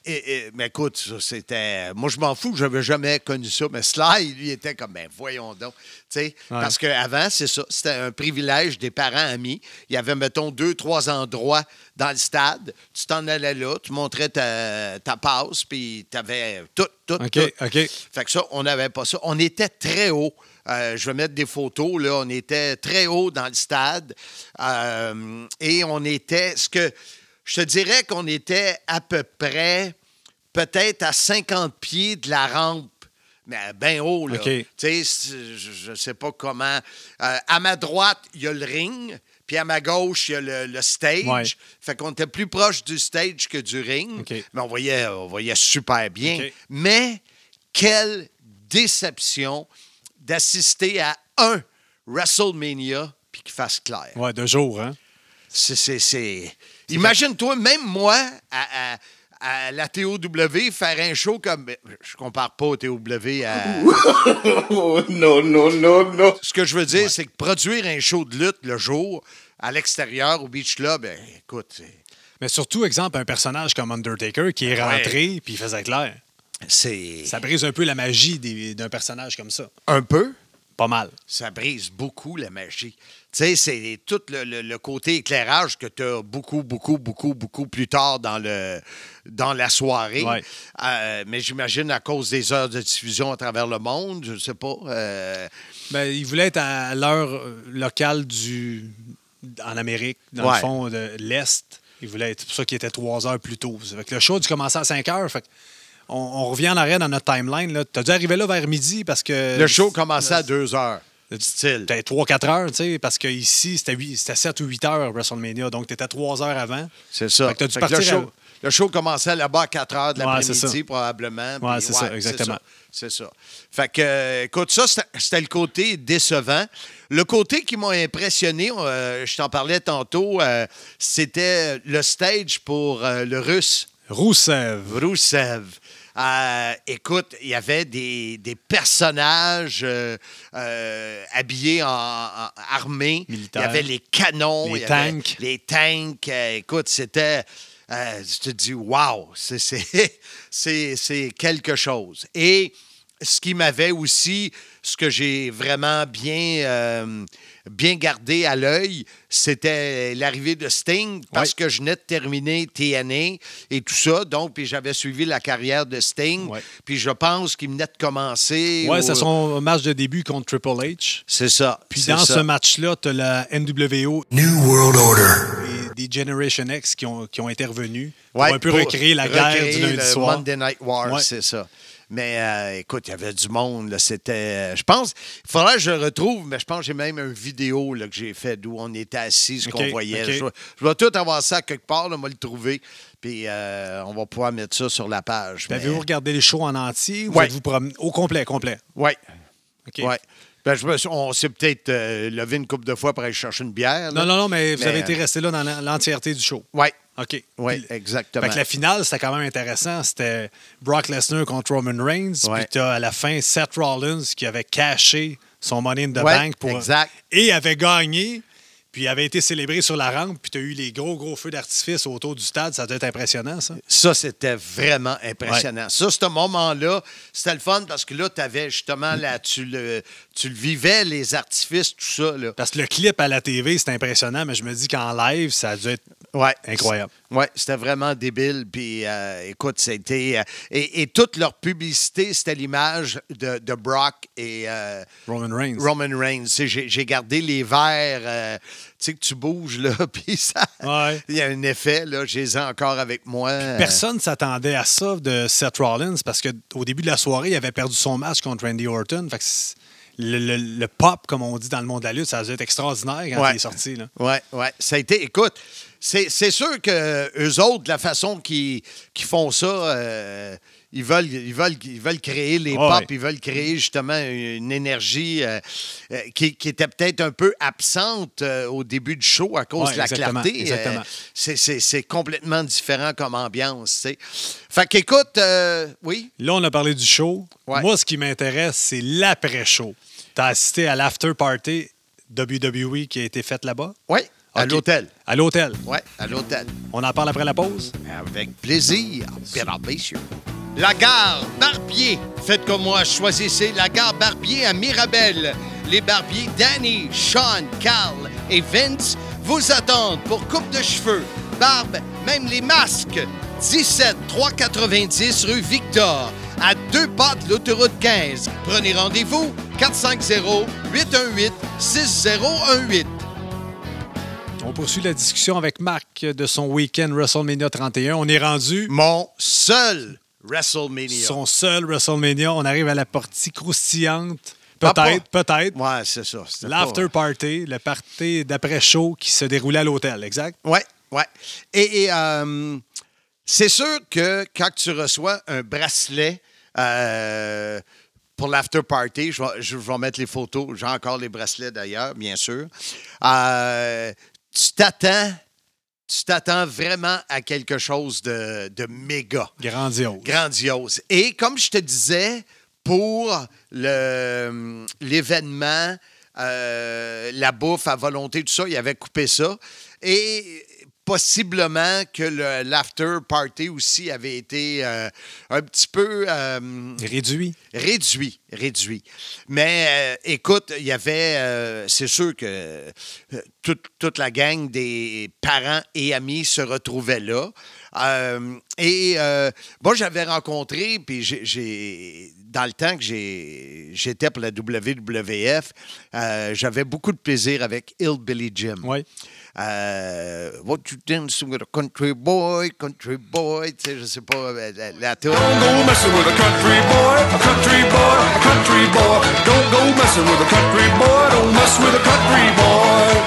Et- et- mais écoute, ça, c'était. Moi, je m'en fous, je n'avais jamais connu ça. Mais Sly, lui, était comme, ben, voyons donc. Tu sais, Parce qu'avant, c'est ça, c'était un privilège des parents amis. Il y avait, mettons, deux, trois endroits dans le stade. Tu t'en allais là, tu montrais ta, ta passe, puis tu avais tout, tout, OK, tout. OK. Fait que ça, on n'avait pas ça. On était très haut. Euh, je vais mettre des photos. Là, on était très haut dans le stade. Euh, et on était. Ce que je te dirais qu'on était à peu près peut-être à 50 pieds de la rampe. Mais bien haut, là. Tu sais, je ne sais pas comment. Euh, à ma droite, il y a le ring. Puis à ma gauche, il y a le, le stage. Ouais. Fait qu'on était plus proche du stage que du ring. Mais on voyait, on voyait super bien. Mais quelle déception d'assister à un WrestleMania puis qu'il fasse clair. Ouais, de jour, hein? C'est- Imagine-toi, même moi, à, à- à la TOW, faire un show comme. Je compare pas au TOW à. Oh, no, no, no, no. Ce que je veux dire, c'est que produire un show de lutte le jour, à l'extérieur, au Beach Club, ben, écoute, Mais surtout, exemple, un personnage comme Undertaker qui est rentré puis il faisait clair. c'est. Ça brise un peu la magie d'un personnage comme ça. Un peu. Pas mal. ça brise beaucoup la magie. Tu sais, c'est tout le, le- le côté éclairage que tu as beaucoup, beaucoup, beaucoup, beaucoup plus tard dans, le, dans la soirée. Ouais. Euh, mais j'imagine à cause des heures de diffusion à travers le monde, je ne sais pas. euh, Ben, il voulait être à l'heure euh, locale du en Amérique, dans Ouais. le fond de l'Est. Il voulait être c'est pour ça qu'il était trois heures plus tôt. Fait que le show a dû commencer à 5 heures. Fait que on, on revient en arrière dans notre timeline. Tu as dû arriver là vers midi parce que. le show commençait à deux heures. Style. Peut-être 3-4 heures, tu sais, parce qu'ici, c'était huit- c'était 7 ou 8 heures WrestleMania. Donc, tu étais 3 heures avant. C'est ça. Fait que t'as dû Fait que partir le, show, le show commençait là-bas à 4 heures de l'après-midi, probablement. Puis c'est ça, exactement. C'est ça. Fait que, euh, écoute, ça, c'était- le côté décevant. Le côté qui m'a impressionné, euh, je t'en parlais tantôt, euh, c'était le stage pour le russe. Roussev. Roussev. Euh, écoute, il y avait des, des personnages euh, euh, habillés en, en armée. Il y avait les canons. Les tanks. Les tanks. Écoute, c'était... je te dis, wow, c'est- quelque chose. Et ce qui m'avait aussi, ce que j'ai vraiment bien, bien gardé à l'œil, c'était l'arrivée de Sting parce Ouais. que je venais de terminer TNA et tout ça. Donc, puis j'avais suivi la carrière de Sting. Ouais. Puis je pense qu'il venait de commencer. Ouais, au- c'est son match de début contre Triple H. C'est ça. Puis dans ça. ce match-là, tu as la NWO New World Order. et des Generation X qui ont, qui ont intervenu Ouais, pour un peu pour recréer la guerre recréer du lundi le soir. Monday Night War, Ouais. c'est ça. Mais euh, écoute, il y avait du monde. C'était. Je pense. Il faudrait que je le retrouve, mais je pense que j'ai même une vidéo là, que j'ai faite d'où on était assis, ce qu'on voyait. Je, vais, je vais tout avoir ça quelque part, là, on va le trouver. Puis euh, on va pouvoir mettre ça sur la page. Mais- Avez-vous regardé les shows en entier ou Ouais. êtes-vous promené au complet, complet? Ouais. OK. Ouais. Ben, je me suis- on s'est peut-être euh, levé une couple de fois pour aller chercher une bière. là. Non, non, non, mais vous avez été resté là dans l'entièreté du show. Ouais. OK. Oui, exactement. Fait que la finale, c'était quand même intéressant. C'était Brock Lesnar contre Roman Reigns. Ouais. Puis t'as à la fin Seth Rollins qui avait caché son Money in the Ouais, Bank pour exact. et avait gagné. Puis avait été célébré sur la rampe. Puis t'as eu les gros, gros feux d'artifice autour du stade. Ça doit être impressionnant, ça. Ça, c'était vraiment impressionnant. Ça, ce moment-là, c'était le fun parce que là, tu avais justement, là, tu le, tu le vivais, les artifices, tout ça. Là. Parce que le clip à la TV, c'est impressionnant, mais je me dis qu'en live, ça a dû être Ouais. incroyable. Oui, c'était vraiment débile. Puis, euh, écoute, c'était. euh, et, et toute leur publicité, c'était l'image de, de Brock et euh, Roman Reigns. Roman Reigns. J'ai gardé les verres, tu sais, que tu bouges, là, puis ça. Ouais. Il y a un effet, là, je les ai encore avec moi. Personne ne s'attendait à ça de Seth Rollins parce qu'au début de la soirée, il avait perdu son match contre Randy Orton. Fait que le, le- le pop, comme on dit dans le monde de la lutte, ça a dû être extraordinaire quand Ouais. il est sorti. Là. Oui, oui. Ça a été. Écoute, c'est sûr que eux autres, de la façon qu'ils font ça, euh, ils, veulent, ils, veulent, ils veulent créer les Ouais, pop, ils veulent créer justement une énergie euh, euh, qui, qui était peut-être un peu absente euh, au début du show à cause de la exactement, clarté. exactement. C'est- complètement différent comme ambiance. tu sais. Fait qu'écoute, oui? Là, on a parlé du show. Ouais. Moi, ce qui m'intéresse, c'est l'après-show. Tu as assisté à l'after party WWE qui a été faite là-bas? Oui, à l'hôtel. À l'hôtel. Oui, à l'hôtel. On en parle après la pause? Avec plaisir, messieurs. La gare Barbier. Faites comme moi, choisissez la gare Barbier à Mirabel. Les barbiers Danny, Sean, Carl et Vince vous attendent pour coupe de cheveux, barbe, même les masques. 17 390 rue Victor, à deux pas de l'autoroute 15. Prenez rendez-vous 450 818 6018. On poursuit la discussion avec Marc de son week-end WrestleMania 31. On est rendu Mon seul WrestleMania. son seul WrestleMania. On arrive à la partie croustillante. Peut-être, peut-être. Ouais, c'est ça. L'after pas- party, le party d'après-show qui se déroulait à l'hôtel, exact? Oui, oui. Et, et, euh, c'est sûr que quand tu reçois un bracelet euh, pour l'after party, je vais, je vais mettre les photos, j'ai encore les bracelets d'ailleurs, bien sûr. Euh, tu t'attends, tu t'attends vraiment à quelque chose de, de méga Grandiose. grandiose. Et comme je te disais, pour l'événement, euh, la bouffe à volonté, tout ça, il avait coupé ça. Et possiblement que le- l'after party aussi avait été euh, un petit peu euh, Réduit. réduit, réduit. Mais euh, écoute, il y avait, c'est sûr que toute, toute la gang des parents et amis se retrouvait là. Et moi, j'avais rencontré, puis j'ai- dans le temps que j'étais pour la WWF, j'avais beaucoup de plaisir avec Hillbilly Jim. Oui. Euh, What you dance with a country boy, country boy, tu sais, je sais pas, euh, la, la toune. Don't go messing with a country boy, a country boy, a country boy. Don't go messing with a country boy, don't mess with a country boy.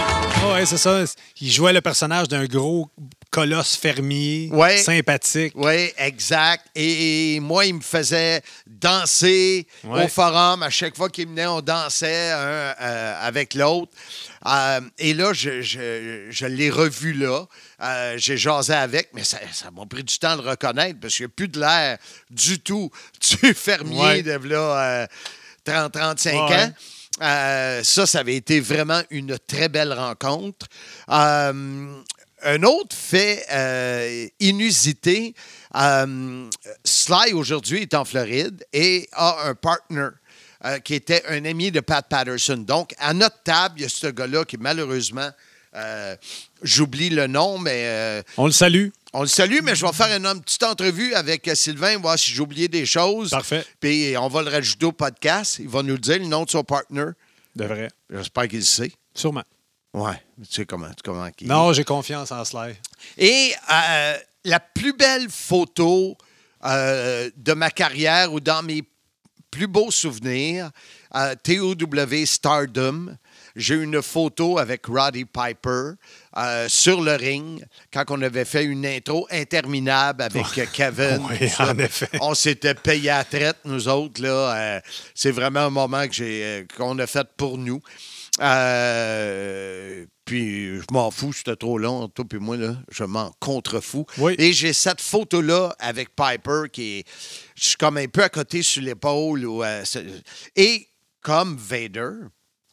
Oui, Oui, c'est ça. Il jouait le personnage d'un gros colosse fermier, Ouais. sympathique. Oui, exact. Et, et moi, il me faisait danser Ouais. au forum. À chaque fois qu'il venait, on dansait un euh, avec l'autre. Euh, et là, je, je- je l'ai revu là. Euh, J'ai jasé avec, mais ça ça m'a pris du temps de le reconnaître parce qu'il n'y a plus de l'air du tout du fermier Ouais. de là, 30-35 Ouais. ans. Euh, ça, ça avait été vraiment une très belle rencontre. Euh, un autre fait euh, inusité, euh, Sly aujourd'hui est en Floride et a un partner euh, qui était un ami de Pat Patterson. Donc, à notre table, il y a ce gars-là qui malheureusement, euh, j'oublie le nom, mais euh, On le salue. on le salue, mais je vais faire une, une petite entrevue avec euh, Sylvain, voir si j'ai oublié des choses. Parfait. Puis on va le rajouter au podcast. Il va nous le dire, le nom de son partner. De vrai. J'espère qu'il le sait. Sûrement. Ouais, tu sais comment, comment qu'il Non, j'ai confiance en Sly. Et euh, la plus belle photo euh, de ma carrière ou dans mes plus beaux souvenirs, euh, TOW Stardom, j'ai une photo avec Roddy Piper euh, sur le ring quand on avait fait une intro interminable avec euh, Kevin. Oui, en effet. On s'était payé à la traite, nous autres. Là, Euh, c'est vraiment un moment que j'ai, euh, qu'on a fait pour nous. Puis je m'en fous, c'était trop long, toi puis moi, là, je m'en contrefous. Oui. Et j'ai cette photo-là avec Piper qui est. Je suis comme un peu à côté sur l'épaule. ou, euh, et comme Vader,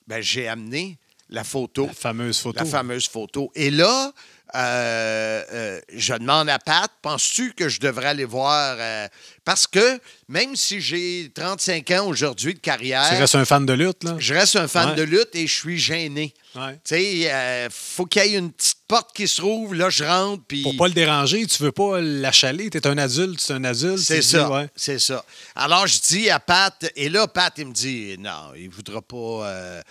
ben, j'ai amené la photo. La fameuse photo. La fameuse photo. Et là, euh, euh, je demande à Pat, penses-tu que je devrais aller voir? euh, parce que même si j'ai 35 ans aujourd'hui de carrière, Tu restes un fan de lutte, là? je reste un fan Ouais. de lutte et je suis gêné. Ouais. Tu sais, faut qu'il y ait une petite porte qui se rouvre. Là, je rentre. Puis Pour pas le déranger, tu veux pas l'achaler. T'es un adulte, tu es un adulte. C'est ça. ouais. C'est ça. Alors, je dis à Pat, et là, Pat, il me dit non, il ne voudra pas.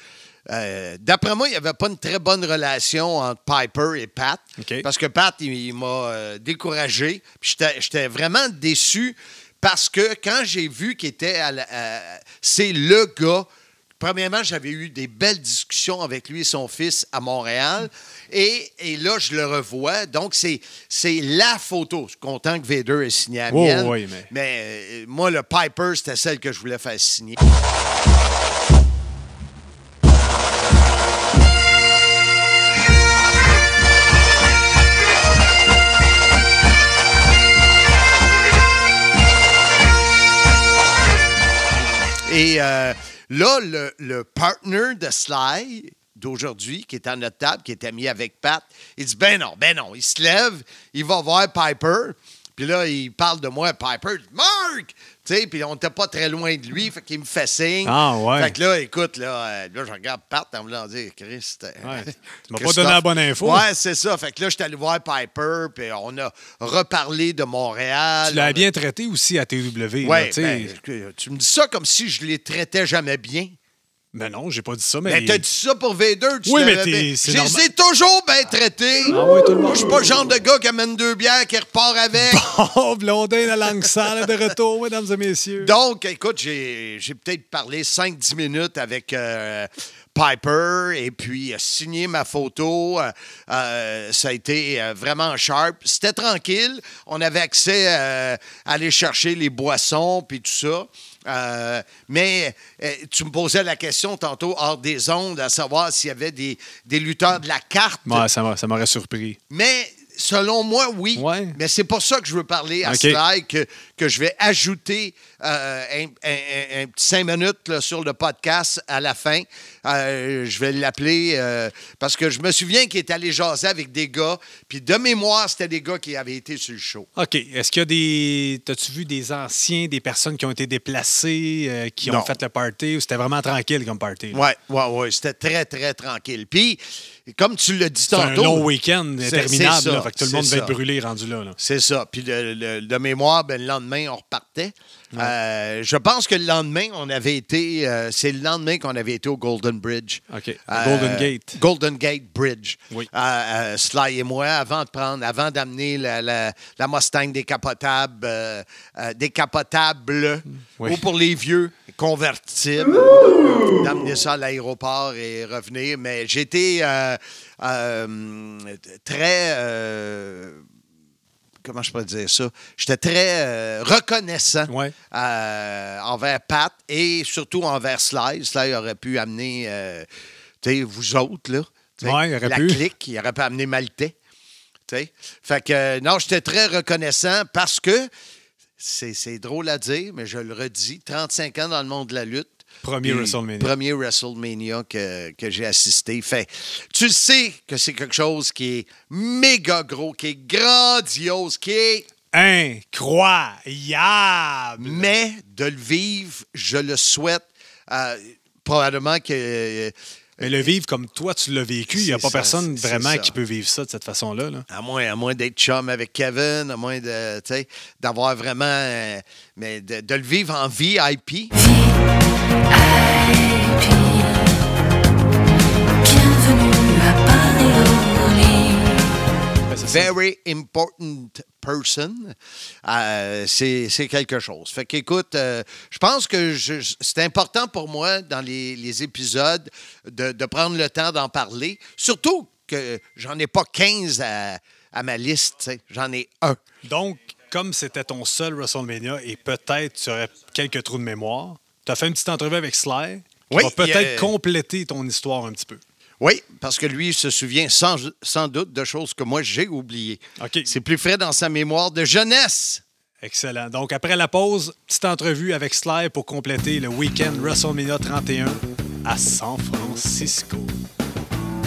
Euh, D'après moi, il n'y avait pas une très bonne relation entre Piper et Pat. Parce que Pat, il, il m'a euh, découragé. J'étais- vraiment déçu parce que quand j'ai vu qu'il était. à C'est le gars. Premièrement, j'avais eu des belles discussions avec lui et son fils à Montréal. Et, et là, je le revois. Donc, c'est c'est la photo. Je suis content que Vader ait signé à Oh, mienne. oui, mais- Mais euh, moi, le Piper, c'était celle que je voulais faire signer. Et euh, là, le, partner de Sly d'aujourd'hui, qui est à notre table, qui est ami avec Pat, il dit Ben non, ben non. Il se lève, il va voir Piper. Puis là, il parle de moi à Piper. Tu sais, puis on n'était pas très loin de lui, fait qu'il me fait signe. Ah, ouais. Fait que là, écoute, là, euh, là je regarde Pat en voulant dire, Christ. Ouais. Tu m'as pas donné la bonne info. Ouais, c'est ça. Fait que là, j'étais allé voir Piper, puis on a reparlé de Montréal. Tu l'as bien traité aussi à TW. Ouais, ben, tu me dis ça comme si je les traitais jamais bien. Ben non, j'ai pas dit ça, mais. Mais t'as dit ça pour Vader, tu Oui, mais t'es- c'est Je les normal. ai toujours bien traités. Ah oui, tout le monde. Moi, je suis pas le genre de gars qui amène deux bières, qui repart avec. Oh, Blondin, la langue sale de retour, mesdames et messieurs. Donc, écoute, j'ai peut-être parlé 5-10 minutes avec euh, Piper et puis euh, signé ma photo. Euh, euh, ça a été euh, vraiment sharp. C'était tranquille. On avait accès euh, à aller chercher les boissons puis tout ça. Euh, mais euh, tu me posais la question tantôt hors des ondes à savoir s'il y avait des, des lutteurs de la carte. Ouais, ça m'a- ça m'aurait surpris. Mais selon moi, oui. Ouais. Mais c'est pour ça que je veux parler à OK. Sly, que, que je vais ajouter euh, un, un- un- un petit cinq minutes là, sur le podcast à la fin. Euh, je vais l'appeler euh, parce que je me souviens qu'il est allé jaser avec des gars, puis de mémoire, c'était des gars qui avaient été sur le show. OK. Est-ce qu'il y a des. T'as-tu vu des anciens, des personnes qui ont été déplacées, euh, qui Non. ont fait le party, ou c'était vraiment tranquille comme party? là? Ouais, ouais, ouais. C'était très, très tranquille. Puis, comme tu l'as dit C'est un tantôt. long week-end interminable, ça, là, fait que tout le monde va être brûlé rendu là. là. C'est ça. Puis de, de- de mémoire, ben, le lendemain, on repartait. Euh, je pense que le lendemain, on avait été. euh, c'est le lendemain qu'on avait été au Golden Bridge. OK. Euh, Golden Gate. Golden Gate Bridge. Oui. Euh, euh, Sly et moi, avant de prendre, avant d'amener la, la- la Mustang décapotable, euh, euh, décapotable, Oui. ou pour les vieux, convertible, d'amener ça à l'aéroport et revenir. Mais j'étais euh, euh, très. Comment je peux dire ça? J'étais très euh, reconnaissant Ouais. euh, envers Pat et surtout envers Sly. Sly aurait pu amener, euh, vous autres, là. tu sais, Ouais, il aurait la pu. clique, il aurait pu amener Maltais. Fait que, non, j'étais très reconnaissant parce que, c'est drôle à dire, mais je le redis, 35 ans dans le monde de la lutte. Premier WrestleMania. Premier WrestleMania que, que j'ai assisté. Fait, tu sais que c'est quelque chose qui est méga gros, qui est grandiose, qui est Incroyable! mais de le vivre, je le souhaite. Euh, probablement que. euh, Mais le vivre comme toi, tu l'as vécu, il n'y a pas ça, personne vraiment qui peut vivre ça de cette façon-là. là. À moins, à moins d'être chum avec Kevin, à moins de, d'avoir vraiment. euh, mais de, de le vivre en VIP. Very important person. Euh, c'est quelque chose. Fait qu'écoute, euh, je pense que c'est important pour moi dans les, les épisodes de, de prendre le temps d'en parler. Surtout que j'en ai pas 15 à, à ma liste. J'en ai un. Donc, comme c'était ton seul WrestleMania et peut-être tu aurais quelques trous de mémoire, tu as fait une petite entrevue avec Sly qui Oui, va peut-être il a- compléter ton histoire un petit peu. Oui, parce que lui se souvient sans, sans doute de choses que moi j'ai oubliées. OK. C'est plus frais dans sa mémoire de jeunesse. Excellent. Donc, après la pause, petite entrevue avec Sly pour compléter le week-end WrestleMania 31 à San Francisco.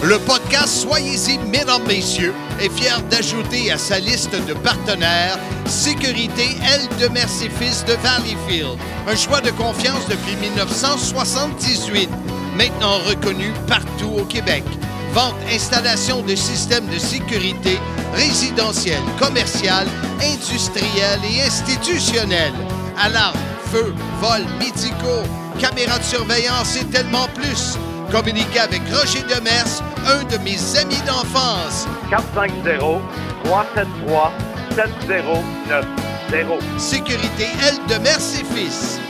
Le podcast Soyez-y, mesdames, messieurs, est fier d'ajouter à sa liste de partenaires Sécurité L de Mercy-Fils de Valleyfield. Un choix de confiance depuis 1978. Maintenant reconnu partout au Québec. Vente, installation de systèmes de sécurité résidentiels, commercial, industriel et institutionnel. Alarmes, feux, vols, médicaux, caméras de surveillance et tellement plus. Communiquez avec Roger Demers, un de mes amis d'enfance. 450-373-7090. Sécurité L de Merci Fils.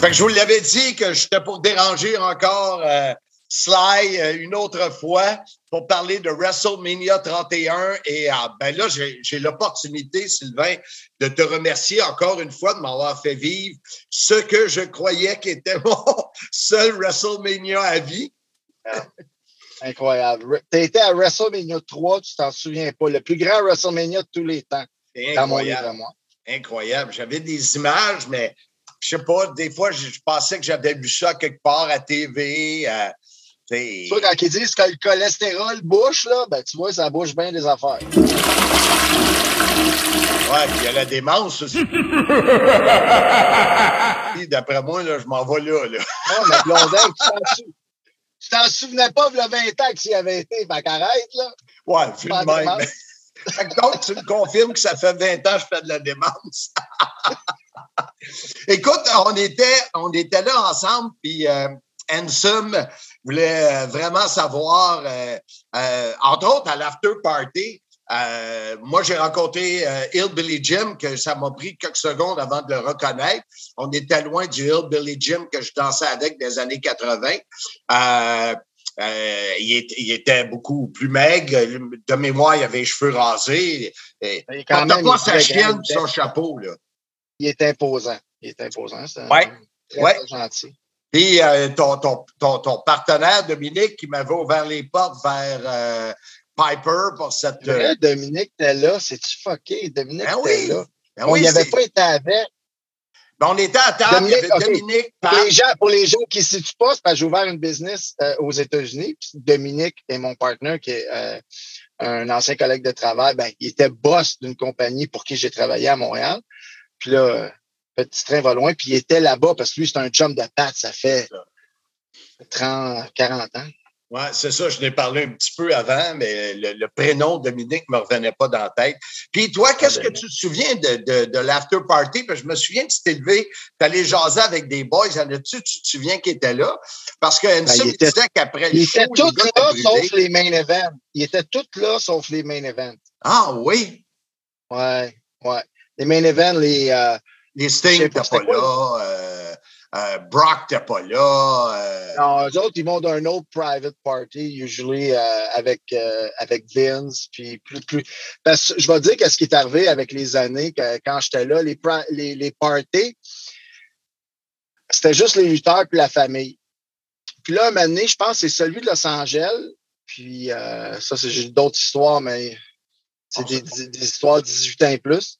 Fait que je vous l'avais dit que j'étais pour déranger encore euh, Sly euh, une autre fois pour parler de WrestleMania 31. Et ah, ben là, j'ai l'opportunité, Sylvain, de te remercier encore une fois de m'avoir fait vivre ce que je croyais qui était mon seul WrestleMania à vie. Incroyable. Tu été à WrestleMania 3, tu t'en souviens pas. Le plus grand WrestleMania de tous les temps. Dans mon livre incroyable. à moi. incroyable. J'avais des images, mais je sais pas, des fois, je, je pensais que j'avais vu ça quelque part à TV. euh, tu vois, quand ils disent que le cholestérol bouche, là, ben, tu vois, ça bouge bien des affaires. ouais, puis il y a la démence aussi. Puis, D'après moi, là, je m'en vais là. là. Non, mais Blondin, tu t'en sou- tu t'en souvenais pas, il y a 20 ans que y avait été. Fait qu'arrête, là. Ouais, de même. donc, tu me confirmes que ça fait 20 ans que je fais de la démence. Écoute, on était, on était là ensemble, puis euh, Ansem voulait euh, vraiment savoir, euh, euh, entre autres à l'after party, euh, moi j'ai rencontré euh, Hillbilly Jim, que ça m'a pris quelques secondes avant de le reconnaître. On était loin du Hillbilly Jim que je dansais avec des années 80. Euh, euh, il, est- il était beaucoup plus maigre. De mémoire, il avait les cheveux rasés. Et, quand même, pas sa chienne son chapeau. Là. Il est imposant. Il est imposant. Ouais. très, Ouais. très gentil. Puis euh, ton, ton, ton, ton partenaire, Dominique, qui m'avait ouvert les portes vers euh, Piper pour cette. Vrai, Dominique était là. C'est-tu fucké? Dominique Ben oui. là. Ben on oui, n'y avait c'est- pas été avec. Ben, on était à table, il y avait Dominique. Dominique, Pour les, gens, pour les gens qui ne situent pas, c'est parce que j'ai ouvert une business euh, aux États-Unis. Puis Dominique est mon partenaire, qui est euh, un ancien collègue de travail. Ben, il était boss d'une compagnie pour qui j'ai travaillé à Montréal. Puis là, euh, petit train va loin. Puis il était là-bas parce que lui, c'est un chum de patte. Ça fait 30, 40 ans. Ouais, c'est ça, je l'ai parlé un petit peu avant, mais le, le prénom Dominique ne me revenait pas dans la tête. Puis toi, qu'est-ce que tu te souviens de, de, de l'after party? Parce que je me souviens que tu t'es levé, tu allé jaser avec des boys. En a-tu, tu te souviens qu'ils étaient là? Parce que Ben, il me était- disait qu'après le Ils show, étaient les tous là, étaient sauf les main events. Ils étaient tous là, sauf les main events. Ah oui, Ouais, ouais. Les main events, les. euh, les Sting n'étaient pas, pas c'était quoi? là. euh, euh, Brock n'était pas là. euh, Non, eux autres, ils vont d'un autre private party, usually euh, avec, euh, avec Vince. Puis plus, plus. Parce que je vais te dire qu'est-ce qui est arrivé avec les années que, quand j'étais là, les, les, les parties, c'était juste les lutteurs puis la famille. Puis là, un moment donné, je pense que c'est celui de Los Angeles. Puis euh, ça, c'est juste d'autres histoires, mais c'est des, des- des histoires 18 ans et plus.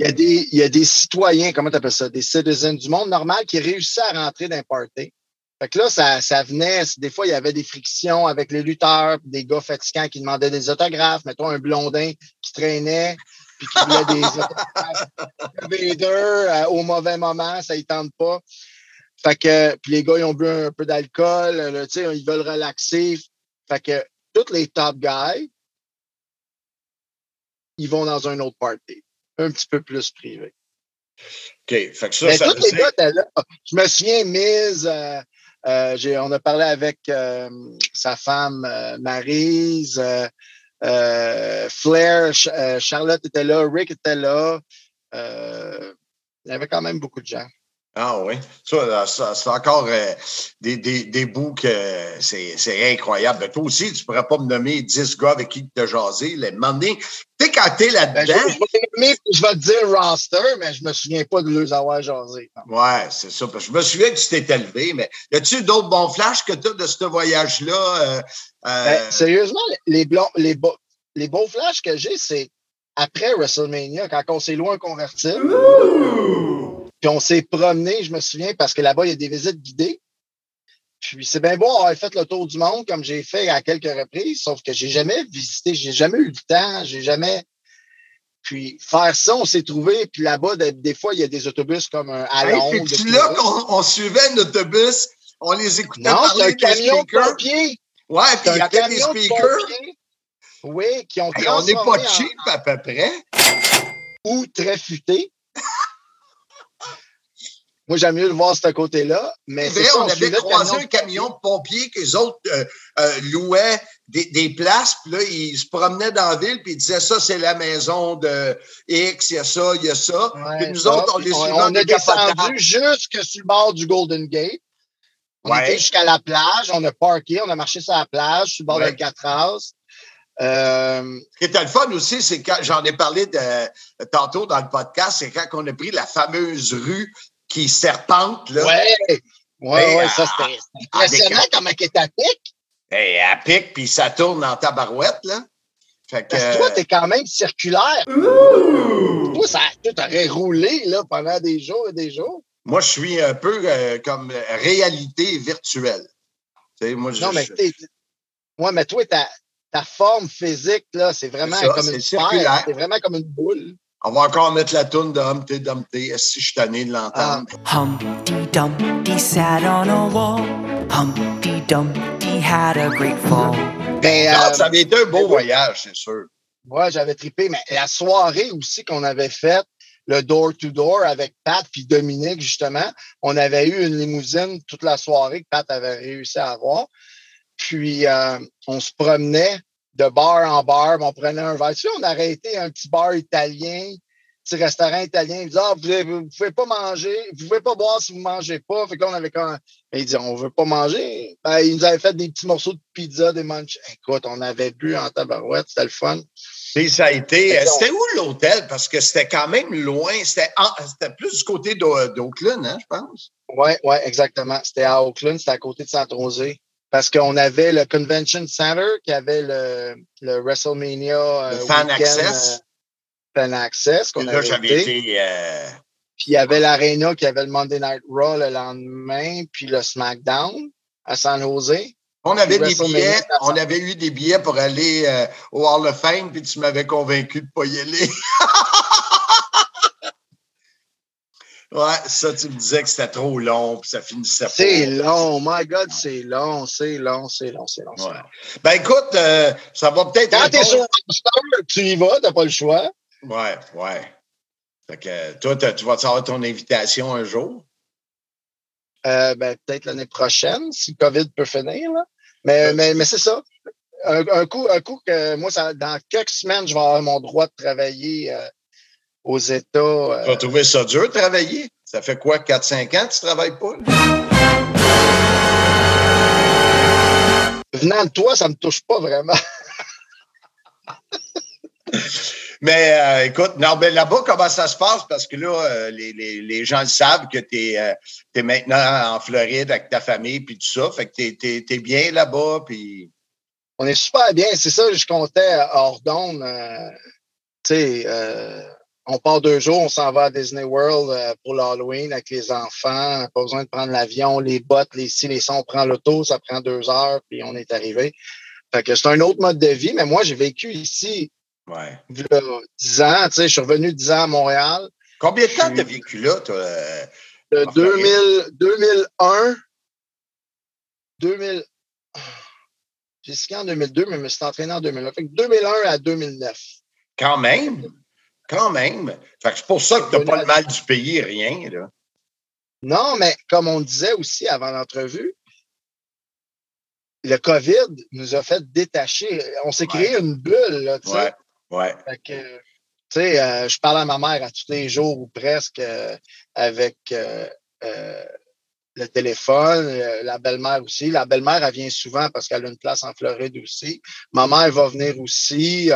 Il y, a des, il y a des citoyens, comment tu appelles ça, des citizens du monde normal qui réussissaient à rentrer dans un party. Fait que là, ça, ça venait, des fois, il y avait des frictions avec les lutteurs, des gars fatigants qui demandaient des autographes, mettons un blondin qui traînait, puis qui voulait des autographes. Vader, euh, au mauvais moment, ça ne tente pas. Fait que, puis les gars, ils ont bu un peu d'alcool, là, tu sais, ils veulent relaxer. Fait que tous les top guys, ils vont dans un autre party, un petit peu plus privé. OK. Fait que ça, Mais ça tous veut les gars étaient là. Je me souviens, Miz, euh, euh, on a parlé avec euh, sa femme Maryse, Flair, Ch- Charlotte était là, Rick était là. Il y avait quand même beaucoup de gens. Ah oui. Ça, c'est encore euh, des, des, des bouts que c'est, c'est incroyable. Ben, toi aussi, tu pourrais pas me nommer 10 gars avec qui tu as jasé. Le moment donné, tu sais, quand t'es Ben, je, là-dedans, je vais te nommer, puis je vais te dire roster, mais je me souviens pas de les avoir jasés. ouais, c'est ça. Parce que je me souviens que tu t'es élevé, mais y a-tu d'autres bons flashs que tu as de ce voyage-là? Euh, euh, Ben, sérieusement, les, blancs, les, les beaux flashs que j'ai, c'est après WrestleMania, quand on s'est loin convertible. Puis on s'est promené, je me souviens, parce que là-bas, il y a des visites guidées. Puis c'est bien beau avoir fait le tour du monde comme j'ai fait à quelques reprises, sauf que j'ai jamais visité, j'ai jamais eu le temps, j'ai jamais. Puis faire ça, on s'est trouvé, puis là-bas, des, des fois, il y a des autobus comme un à hey, là qu'on on suivait un autobus, on les écoutait Non, c'est parler un camion de speakers. pompiers. Ouais, puis C'est il y un avait des de speakers. Oui, qui ont Hey, on n'est pas en- cheap à peu près. ou très futé. Moi, j'aime mieux le voir ce côté-là. Mais vrai, ça, on, on avait croisé camion un camion de pompiers que les autres euh, euh, louaient des, des places, puis là, ils se promenaient dans la ville, puis ils disaient ça, c'est la maison de X, il y a ça, il y a ça. Ouais, puis nous ça, autres, on les suivait on descendu jusque sur le bord du Golden Gate. On Ouais. était jusqu'à la plage, on a parké, on a marché sur la plage, sur le bord Ouais. d'Alcatraz. Euh, Ce qui était le fun aussi, c'est quand j'en ai parlé de, tantôt dans le podcast, c'est quand on a pris la fameuse rue qui serpente, là. ouais, ouais, ouais, ça c'était c'était à impressionnant comment elle est à pic. Et elle pique, puis ça tourne en tabarouette, là. Fait que, Parce que toi, euh, t'es quand même circulaire. Toi, ça, t'aurais roulé là, pendant des jours et des jours. moi, je suis un peu euh, comme réalité virtuelle. Tu sais, moi, je, Non, mais je-. Ouais, mais toi, ta, ta forme physique, là, c'est vraiment C'est ça, comme c'est une circulaire. sphère. C'est vraiment comme une boule. On va encore mettre la toune de Humpty Dumpty, si je suis tanné de l'entendre? Humpty Dumpty sat on a wall. Humpty Dumpty had a great fall. Ben, Non, euh, ça avait été un beau voyage, c'est sûr. ouais, j'avais trippé. Mais la soirée aussi qu'on avait faite, le door-to-door avec Pat puis Dominique, justement, on avait eu une limousine toute la soirée que Pat avait réussi à avoir. Puis, euh, on se promenait de bar en bar, on prenait un verre. Tu sais, on a arrêté un petit bar italien, petit restaurant italien. Il disait, ah, vous, ne vous pouvez pas manger, vous pouvez pas boire si vous mangez pas. Fait que là, on avait quand il dit, on veut pas manger. Ben, il nous avait fait des petits morceaux de pizza, des munch. Écoute, on avait bu en tabarouette, c'était le fun. Puis ça a été. Euh. C'était où l'hôtel? Parce que c'était quand même loin. C'était plus du côté d'O- d'Oakland, hein, je pense. Oui, oui, exactement. C'était à Oakland, c'était à côté de Saint-Rosé. Parce qu'on avait le Convention Center qui avait le, le WrestleMania. euh, Le Fan Access. euh, fan Access qu'on Là, avait j'avais été. été. euh, Puis il y avait l'Arena qui avait le Monday Night Raw le lendemain, puis le SmackDown à San Jose. on avait des billets. On avait eu des billets pour aller euh, au Hall of Fame, puis tu m'avais convaincu de ne pas y aller. ouais, ça, tu me disais que c'était trop long, puis ça finissait pas. C'est long, my God, c'est long, c'est long, c'est long, c'est long. Ouais. Ben écoute, euh, ça va peut-être. Quand t'es sur Rockstar, tu y vas, t'as pas le choix. Ouais, ouais. Fait que euh, toi, tu vas avoir ton invitation un jour? Euh, ben, peut-être l'année prochaine, si le COVID peut finir. Là. Mais, mais, mais c'est ça. Un, un coup, un coup que moi, ça, dans quelques semaines, je vais avoir mon droit de travailler euh, aux États. euh, Tu vas trouver ça dur de travailler. Ça fait quoi, 4-5 ans que tu travailles pas? Venant de toi, ça me touche pas vraiment. Mais euh, écoute, non, ben là-bas, comment ça se passe? Parce que là, euh, les, les, les gens le savent que tu es, euh, maintenant en Floride avec ta famille puis tout ça. Fait que tu es, bien là-bas. Puis... On est super bien. C'est ça, je comptais hors d'onde. tu sais, on part deux jours, on s'en va à Disney World pour l'Halloween avec les enfants. Pas besoin de prendre l'avion, les bottes, les ci, les sons. On prend l'auto, ça prend deux heures, puis on est arrivé. Fait que c'est un autre mode de vie, mais moi, j'ai vécu ici Ouais. 10 ans, tu sais, je suis revenu 10 ans à Montréal. Combien de temps t'as vécu là, toi? De 2000, 2001, 2000. J'ai signé en 2002, mais je me suis entraîné en 2001. Fait que 2001 à 2009. Quand même? Quand même. Fait que c'est pour ça que t'as pas le mal du pays, rien, là. Non, mais comme on disait aussi avant l'entrevue, le COVID nous a fait détacher. On s'est créé une bulle, là, tu sais. Ouais. Fait que, tu sais, euh, je parle à ma mère à tous les jours ou presque euh, avec euh, le téléphone, la belle-mère aussi. La belle-mère, elle vient souvent parce qu'elle a une place en Floride aussi. Ma mère va venir aussi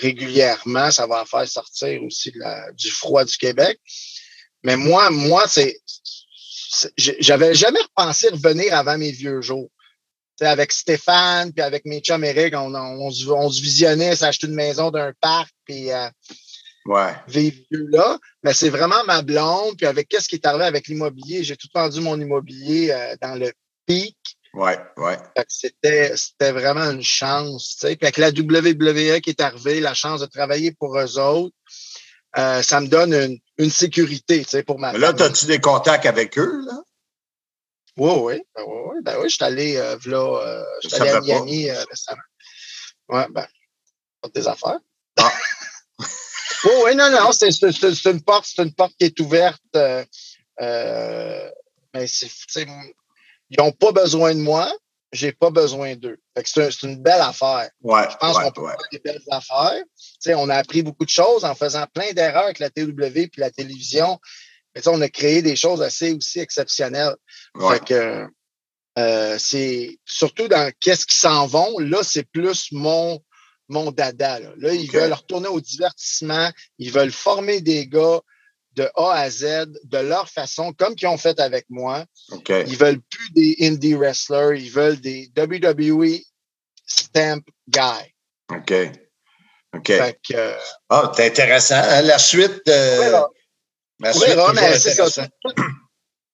régulièrement. Ça va faire sortir aussi du froid du Québec. Mais moi, moi, c'est. J'avais jamais repensé revenir avant mes vieux jours avec Stéphane, puis avec mes chums Eric, on, on, se visionnait, s'acheter une maison d'un parc, puis euh, vivre là. Mais c'est vraiment ma blonde, puis avec qu'est-ce qui est arrivé avec l'immobilier, j'ai tout vendu mon immobilier euh, dans le pic. Ouais, ouais. C'était, c'était vraiment une chance. Puis avec la WWE qui est arrivée, la chance de travailler pour eux autres, euh, ça me donne une, une sécurité pour ma Mais Là, as-tu des contacts avec eux? Là? Oui, oui. Ben, oui, ben, oui. Je suis allé, euh, euh, allé à Miami euh, récemment. Oui, ben, pas des affaires. Ah. oui, oui, non, non, c'est une porte, c'est une porte qui est ouverte. Mais c'est, ils n'ont pas besoin de moi, j'ai pas besoin d'eux. C'est une belle affaire. Ouais, je pense qu'on peut faire des belles affaires. on a appris beaucoup de choses en faisant plein d'erreurs avec la TW puis la télévision on a créé des choses assez aussi exceptionnelles. Fait que euh, c'est surtout dans qu'est-ce qui s'en vont, là, c'est plus mon, mon dada. Là, ils veulent retourner au divertissement, ils veulent former des gars de A à Z de leur façon, comme qu'ils ont fait avec moi. Ils veulent plus des indie wrestlers, ils veulent des WWE stamp guys. OK. OK. ah, c'est intéressant. Hein, la suite. Euh, mais c'est ça.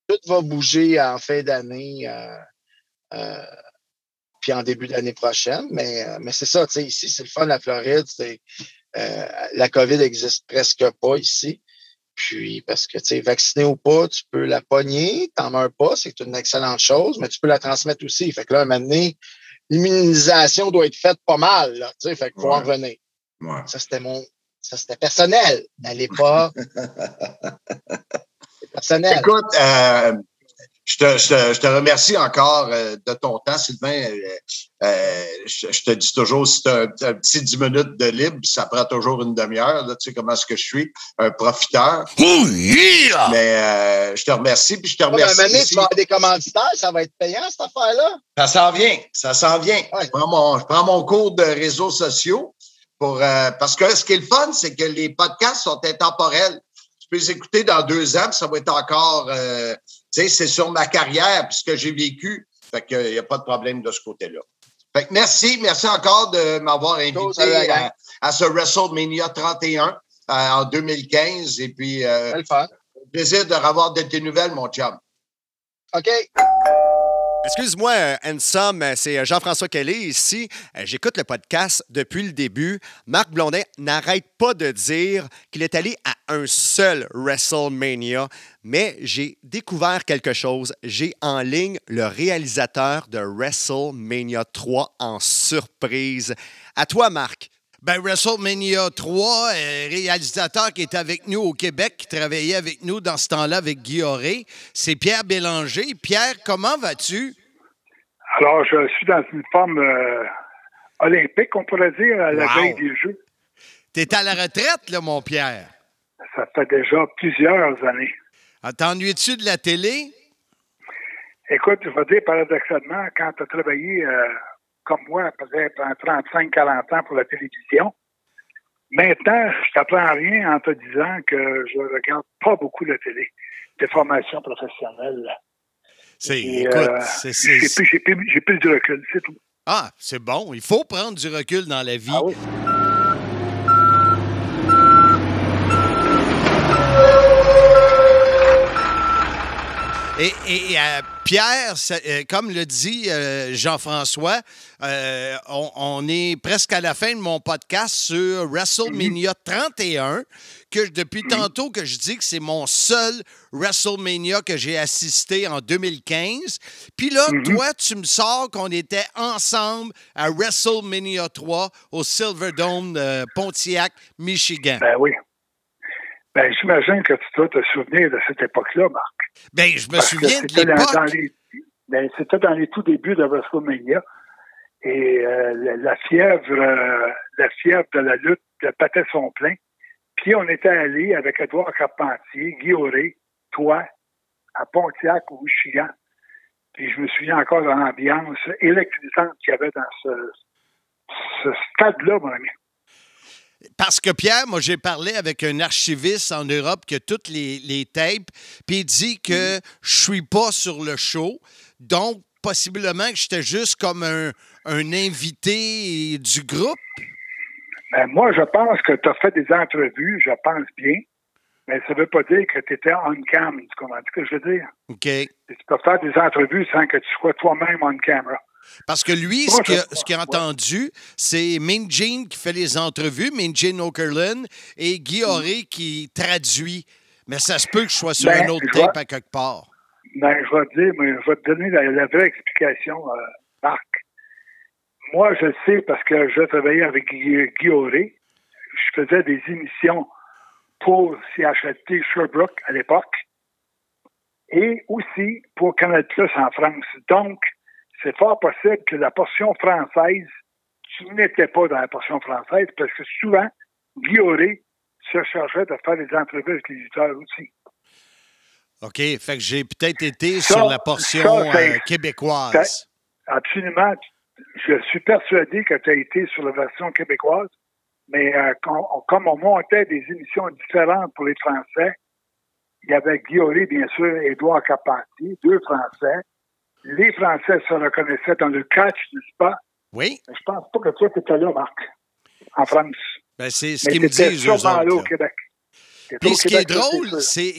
Tout, va bouger en fin d'année. Euh, euh, puis en début d'année prochaine. Mais, euh, mais c'est ça, tu sais, ici, c'est le fun, la Floride. la COVID n'existe presque pas ici. Puis, parce que, tu sais, vacciné ou pas, tu peux la pogner, t'en meurs pas, c'est une excellente chose, mais tu peux la transmettre aussi. Fait que là, un moment donné, l'immunisation doit être faite pas mal, là, tu sais, fait qu'il faut en revenir. Ça, c'était mon, ça, c'était personnel. N'allez pas. C'est personnel. Écoute, euh, je, te, je, te, remercie encore euh, de ton temps, Sylvain. Euh, euh je, te dis toujours, si tu as un, petit 10 minutes de libre, ça prend toujours une demi-heure. Tu sais comment est-ce que je suis, un profiteur. Oh yeah! Mais je te remercie, puis je te remercie. Ouais, tu vas avoir des commanditaires, ça va être payant, cette affaire-là? Ça s'en vient, ça s'en vient. Je, prends mon, je prends mon cours de réseaux sociaux. Euh, parce que ce qui est le fun, c'est que les podcasts sont intemporels. Tu peux les écouter dans deux ans, puis ça va être encore, euh, sais, c'est sur ma carrière, puis ce que j'ai vécu. Fait qu'il n'y a pas de problème de ce côté-là. Fait que merci, merci encore de m'avoir invité à, ce WrestleMania 31 euh, en 2015. Et puis, euh, plaisir de revoir de tes nouvelles, mon chum. OK. Excuse-moi, euh, Handsome, euh, c'est euh, Jean-François Kelly ici. J'écoute le podcast depuis le début. Marc Blondin n'arrête pas de dire qu'il est allé à un seul WrestleMania, mais j'ai découvert quelque chose. J'ai en ligne le réalisateur de WrestleMania 3 en surprise. À toi, Marc. Ben, WrestleMania 3, euh, réalisateur qui est avec nous au Québec, qui travaillait avec nous dans ce temps-là avec Guy c'est Pierre Bélanger. Pierre, comment vas-tu? Alors, je suis dans une forme euh, olympique, on pourrait dire, à la veille des Jeux. T'es à la retraite, là, mon Pierre? ça fait déjà plusieurs années. Ah, T'ennuies-tu de la télé? Écoute, je vais dire paradoxalement, quand tu as travaillé euh, comme moi, peut-être 35-40 ans pour la télévision, maintenant, je t'apprends rien en te disant que je regarde pas beaucoup la télé, des formations professionnelles. C'est, écoute, euh, c'est- J'ai plus, j'ai plus- j'ai plus du recul, c'est tout. Ah, c'est bon. Il faut prendre du recul dans la vie. Ah oui. Et, et, euh, Pierre, euh, comme le dit euh, Jean-François, euh, on, on est presque à la fin de mon podcast sur WrestleMania 31, que je- depuis tantôt que je dis que c'est mon seul WrestleMania que j'ai assisté en 2015. Puis là, toi, tu me sors qu'on était ensemble à WrestleMania 3 au Silverdome de Pontiac, Michigan. Ben oui. Ben, j'imagine que tu dois te souvenir de cette époque-là, Marc. Ben, je me souviens de c'était dans- dans l'époque. les- ben, C'était dans les tout débuts de WrestleMania. Et euh, la, la fièvre, euh, la fièvre de la lutte battait son plein. Puis on était allé avec Edouard Carpentier, Guy Auré, toi, à Pontiac, au Michigan. Puis je me souviens encore de l'ambiance électrisante qu'il y avait dans ce, ce stade-là, mon ami. Parce que Pierre, moi, j'ai parlé avec un archiviste en Europe qui a toutes les, les tapes, puis il dit que je suis pas sur le show. Donc, possiblement que j'étais juste comme un, un invité du groupe. Ben, moi, je pense que tu as fait des entrevues, je pense bien, mais ça ne veut pas dire que tu étais on cam. Tu comprends ce que je veux dire? OK. Tu peux faire des entrevues sans que tu sois toi-même on camera. Parce que lui, ce qu'il a, ce entendu, c'est Min Jean qui fait les entrevues, Min Jean Okerlund, et Guy Auré qui traduit. Mais ça se peut que je sois sur Ben, un autre tape à quelque part. Ben, je vais te dire, mais je vais te donner la, la vraie explication, euh, Marc. Moi, je le sais parce que je travaillais avec Guy, Guy Auré. Je faisais des émissions pour CHLT Sherbrooke à l'époque et aussi pour Canal Plus en France. Donc, c'est fort possible que la portion française, tu n'étais pas dans la portion française parce que souvent, Guy Auré se chargeait de faire des entrevues avec les lutteurs aussi. OK. Fait que j'ai peut-être été Ça- sur la portion ça, euh, québécoise. Absolument. Je suis persuadé que tu as été sur la version québécoise, mais euh, quand- comme on montait des émissions différentes pour les Français, il y avait Auré, bien sûr, et Édouard Carpentier, deux Français. Les Français se reconnaissaient dans le catch, n'est-ce pas? Oui. Je pense pas que toi, tu étais là, Marc, en France. Ben, c'est ce qu'ils me disent, eux autres. au. Québec. Puis ce qui est drôle, c'est,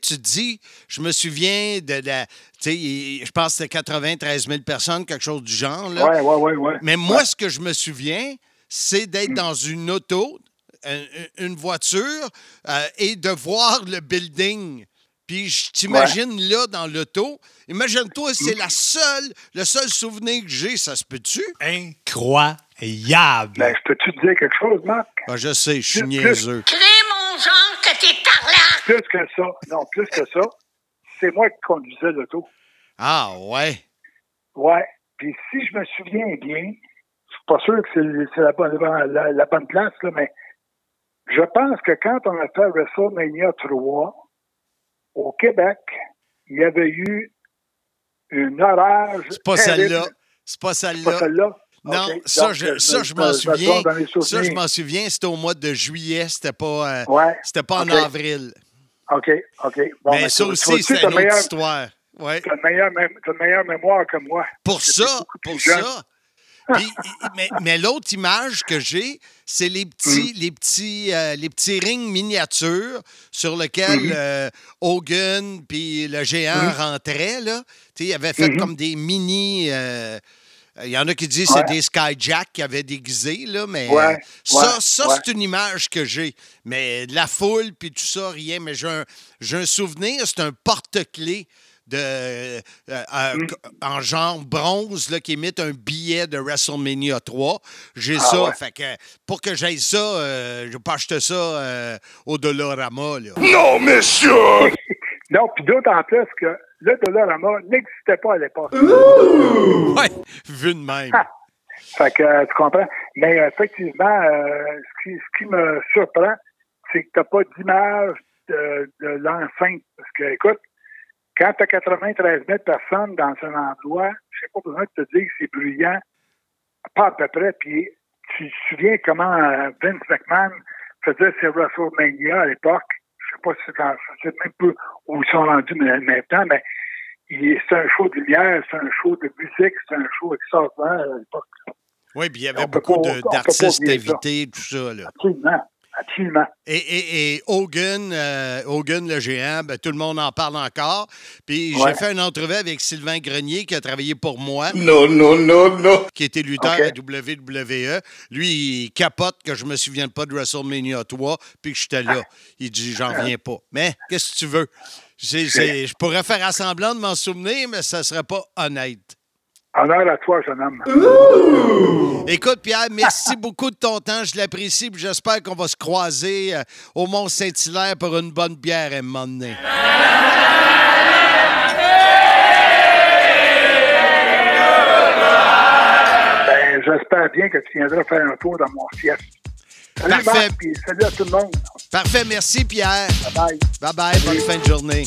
tu dis, je me souviens de la, tu sais, je pense que c'était 93 000 personnes, quelque chose du genre. Là. Ouais, ouais, ouais, ouais. Mais moi, Ouais. ce que je me souviens, c'est d'être dans une auto, un- une voiture, euh, et de voir le building. Puis je t'imagine là dans l'auto. Imagine-toi, c'est la seule, le seul souvenir que j'ai, ça se peut-tu? Incroyable. Ben, je peux-tu te dire quelque chose, Marc? Ben, je sais, je suis Plus- niaiseux. Crée mon genre que t'es par là! Plus que ça, non, plus que ça, c'est moi qui conduisais l'auto. Ah, ouais. Ouais. Puis si je me souviens bien, je suis pas sûr que c'est c'est la, bonne- la, la bonne place, là, mais je pense que quand on a fait WrestleMania 3, au Québec, il y avait eu un orage. C'est pas celle-là. C'est pas celle-là. Non, ça, Donc, je, ça, je m'en me souviens. Ça, je m'en souviens. C'était au mois de juillet. C'était pas, euh, Ouais. c'était pas en avril. OK, OK. Bon, Mais ça tu- aussi, tu c'est une autre histoire. Ouais. T'as une meilleure, mé- t'as une meilleure mémoire que moi. Pour ça, pour ça. Puis, mais mais l'autre image que j'ai, c'est les petits, Mm. les, petits, euh, les petits rings miniatures sur lesquels Mm-hmm. euh, Hogan puis le géant Mhm. rentraient. Là. Ils avaient fait Mhm. comme des mini. euh, Il y en a qui disent que Ouais. c'est des Skyjack qui avaient déguisé, là, mais Ouais, euh, ça, ouais, ça c'est une image que j'ai. Mais de la foule, puis tout ça, rien. Mais j'ai un, j'ai un souvenir, c'est un porte-clés de, euh, euh, Mm. en genre bronze là, qui imite un billet de WrestleMania 3. J'ai Ah ça. ouais. Fait que pour que j'aille ça, euh, je vais pas acheter ça euh, au Dollarama. Là. Non, monsieur! Non, puis d'autant plus que le Dollarama n'existait pas à l'époque. Ouais, vu de même. Ah. Fait que euh, tu comprends? Mais effectivement, euh, ce, qui, ce qui me surprend, c'est que tu n'as pas d'image de, de l'enceinte. Parce que, écoute, quand tu as 93 000 personnes dans un endroit, je sais pas besoin de te dire que c'est bruyant, pas à peu près. Puis tu te souviens comment euh, Vince McMahon faisait ses WrestleMania à l'époque? Je sais pas si c'est dans- je sais même pas où ils sont rendus ma- maintenant, mais c'est un show de lumière, c'est un show de musique, c'est un show extraordinaire à l'époque. Oui, puis il y avait beaucoup d'artistes invités, tout ça. Là. Absolument. Absolument. Et, et- et Hogan, euh, Hogan le géant, ben, tout le monde en parle encore. Puis Ouais. j'ai fait une entrevue avec Sylvain Grenier qui a travaillé pour moi. Non, non, non, non. Qui était lutteur à WWE. Lui, il capote que je me souvienne pas de WrestleMania 3 puis que j'étais là. Il dit J'en reviens pas. Mais qu'est-ce que tu veux? Je pourrais faire assemblant de m'en souvenir, mais ça serait pas honnête. Honneur à toi, jeune homme. Écoute, Pierre, merci beaucoup de ton temps. Je l'apprécie. J'espère qu'on va se croiser euh, au Mont-Saint-Hilaire pour une bonne bière à un moment donné. Ben, j'espère bien que tu viendras faire un tour dans mon fief. Salut, Parfait. Marc, puis salut à tout le monde. Parfait. Merci, Pierre. Bye bye. Bye-bye. Bonne fin de journée.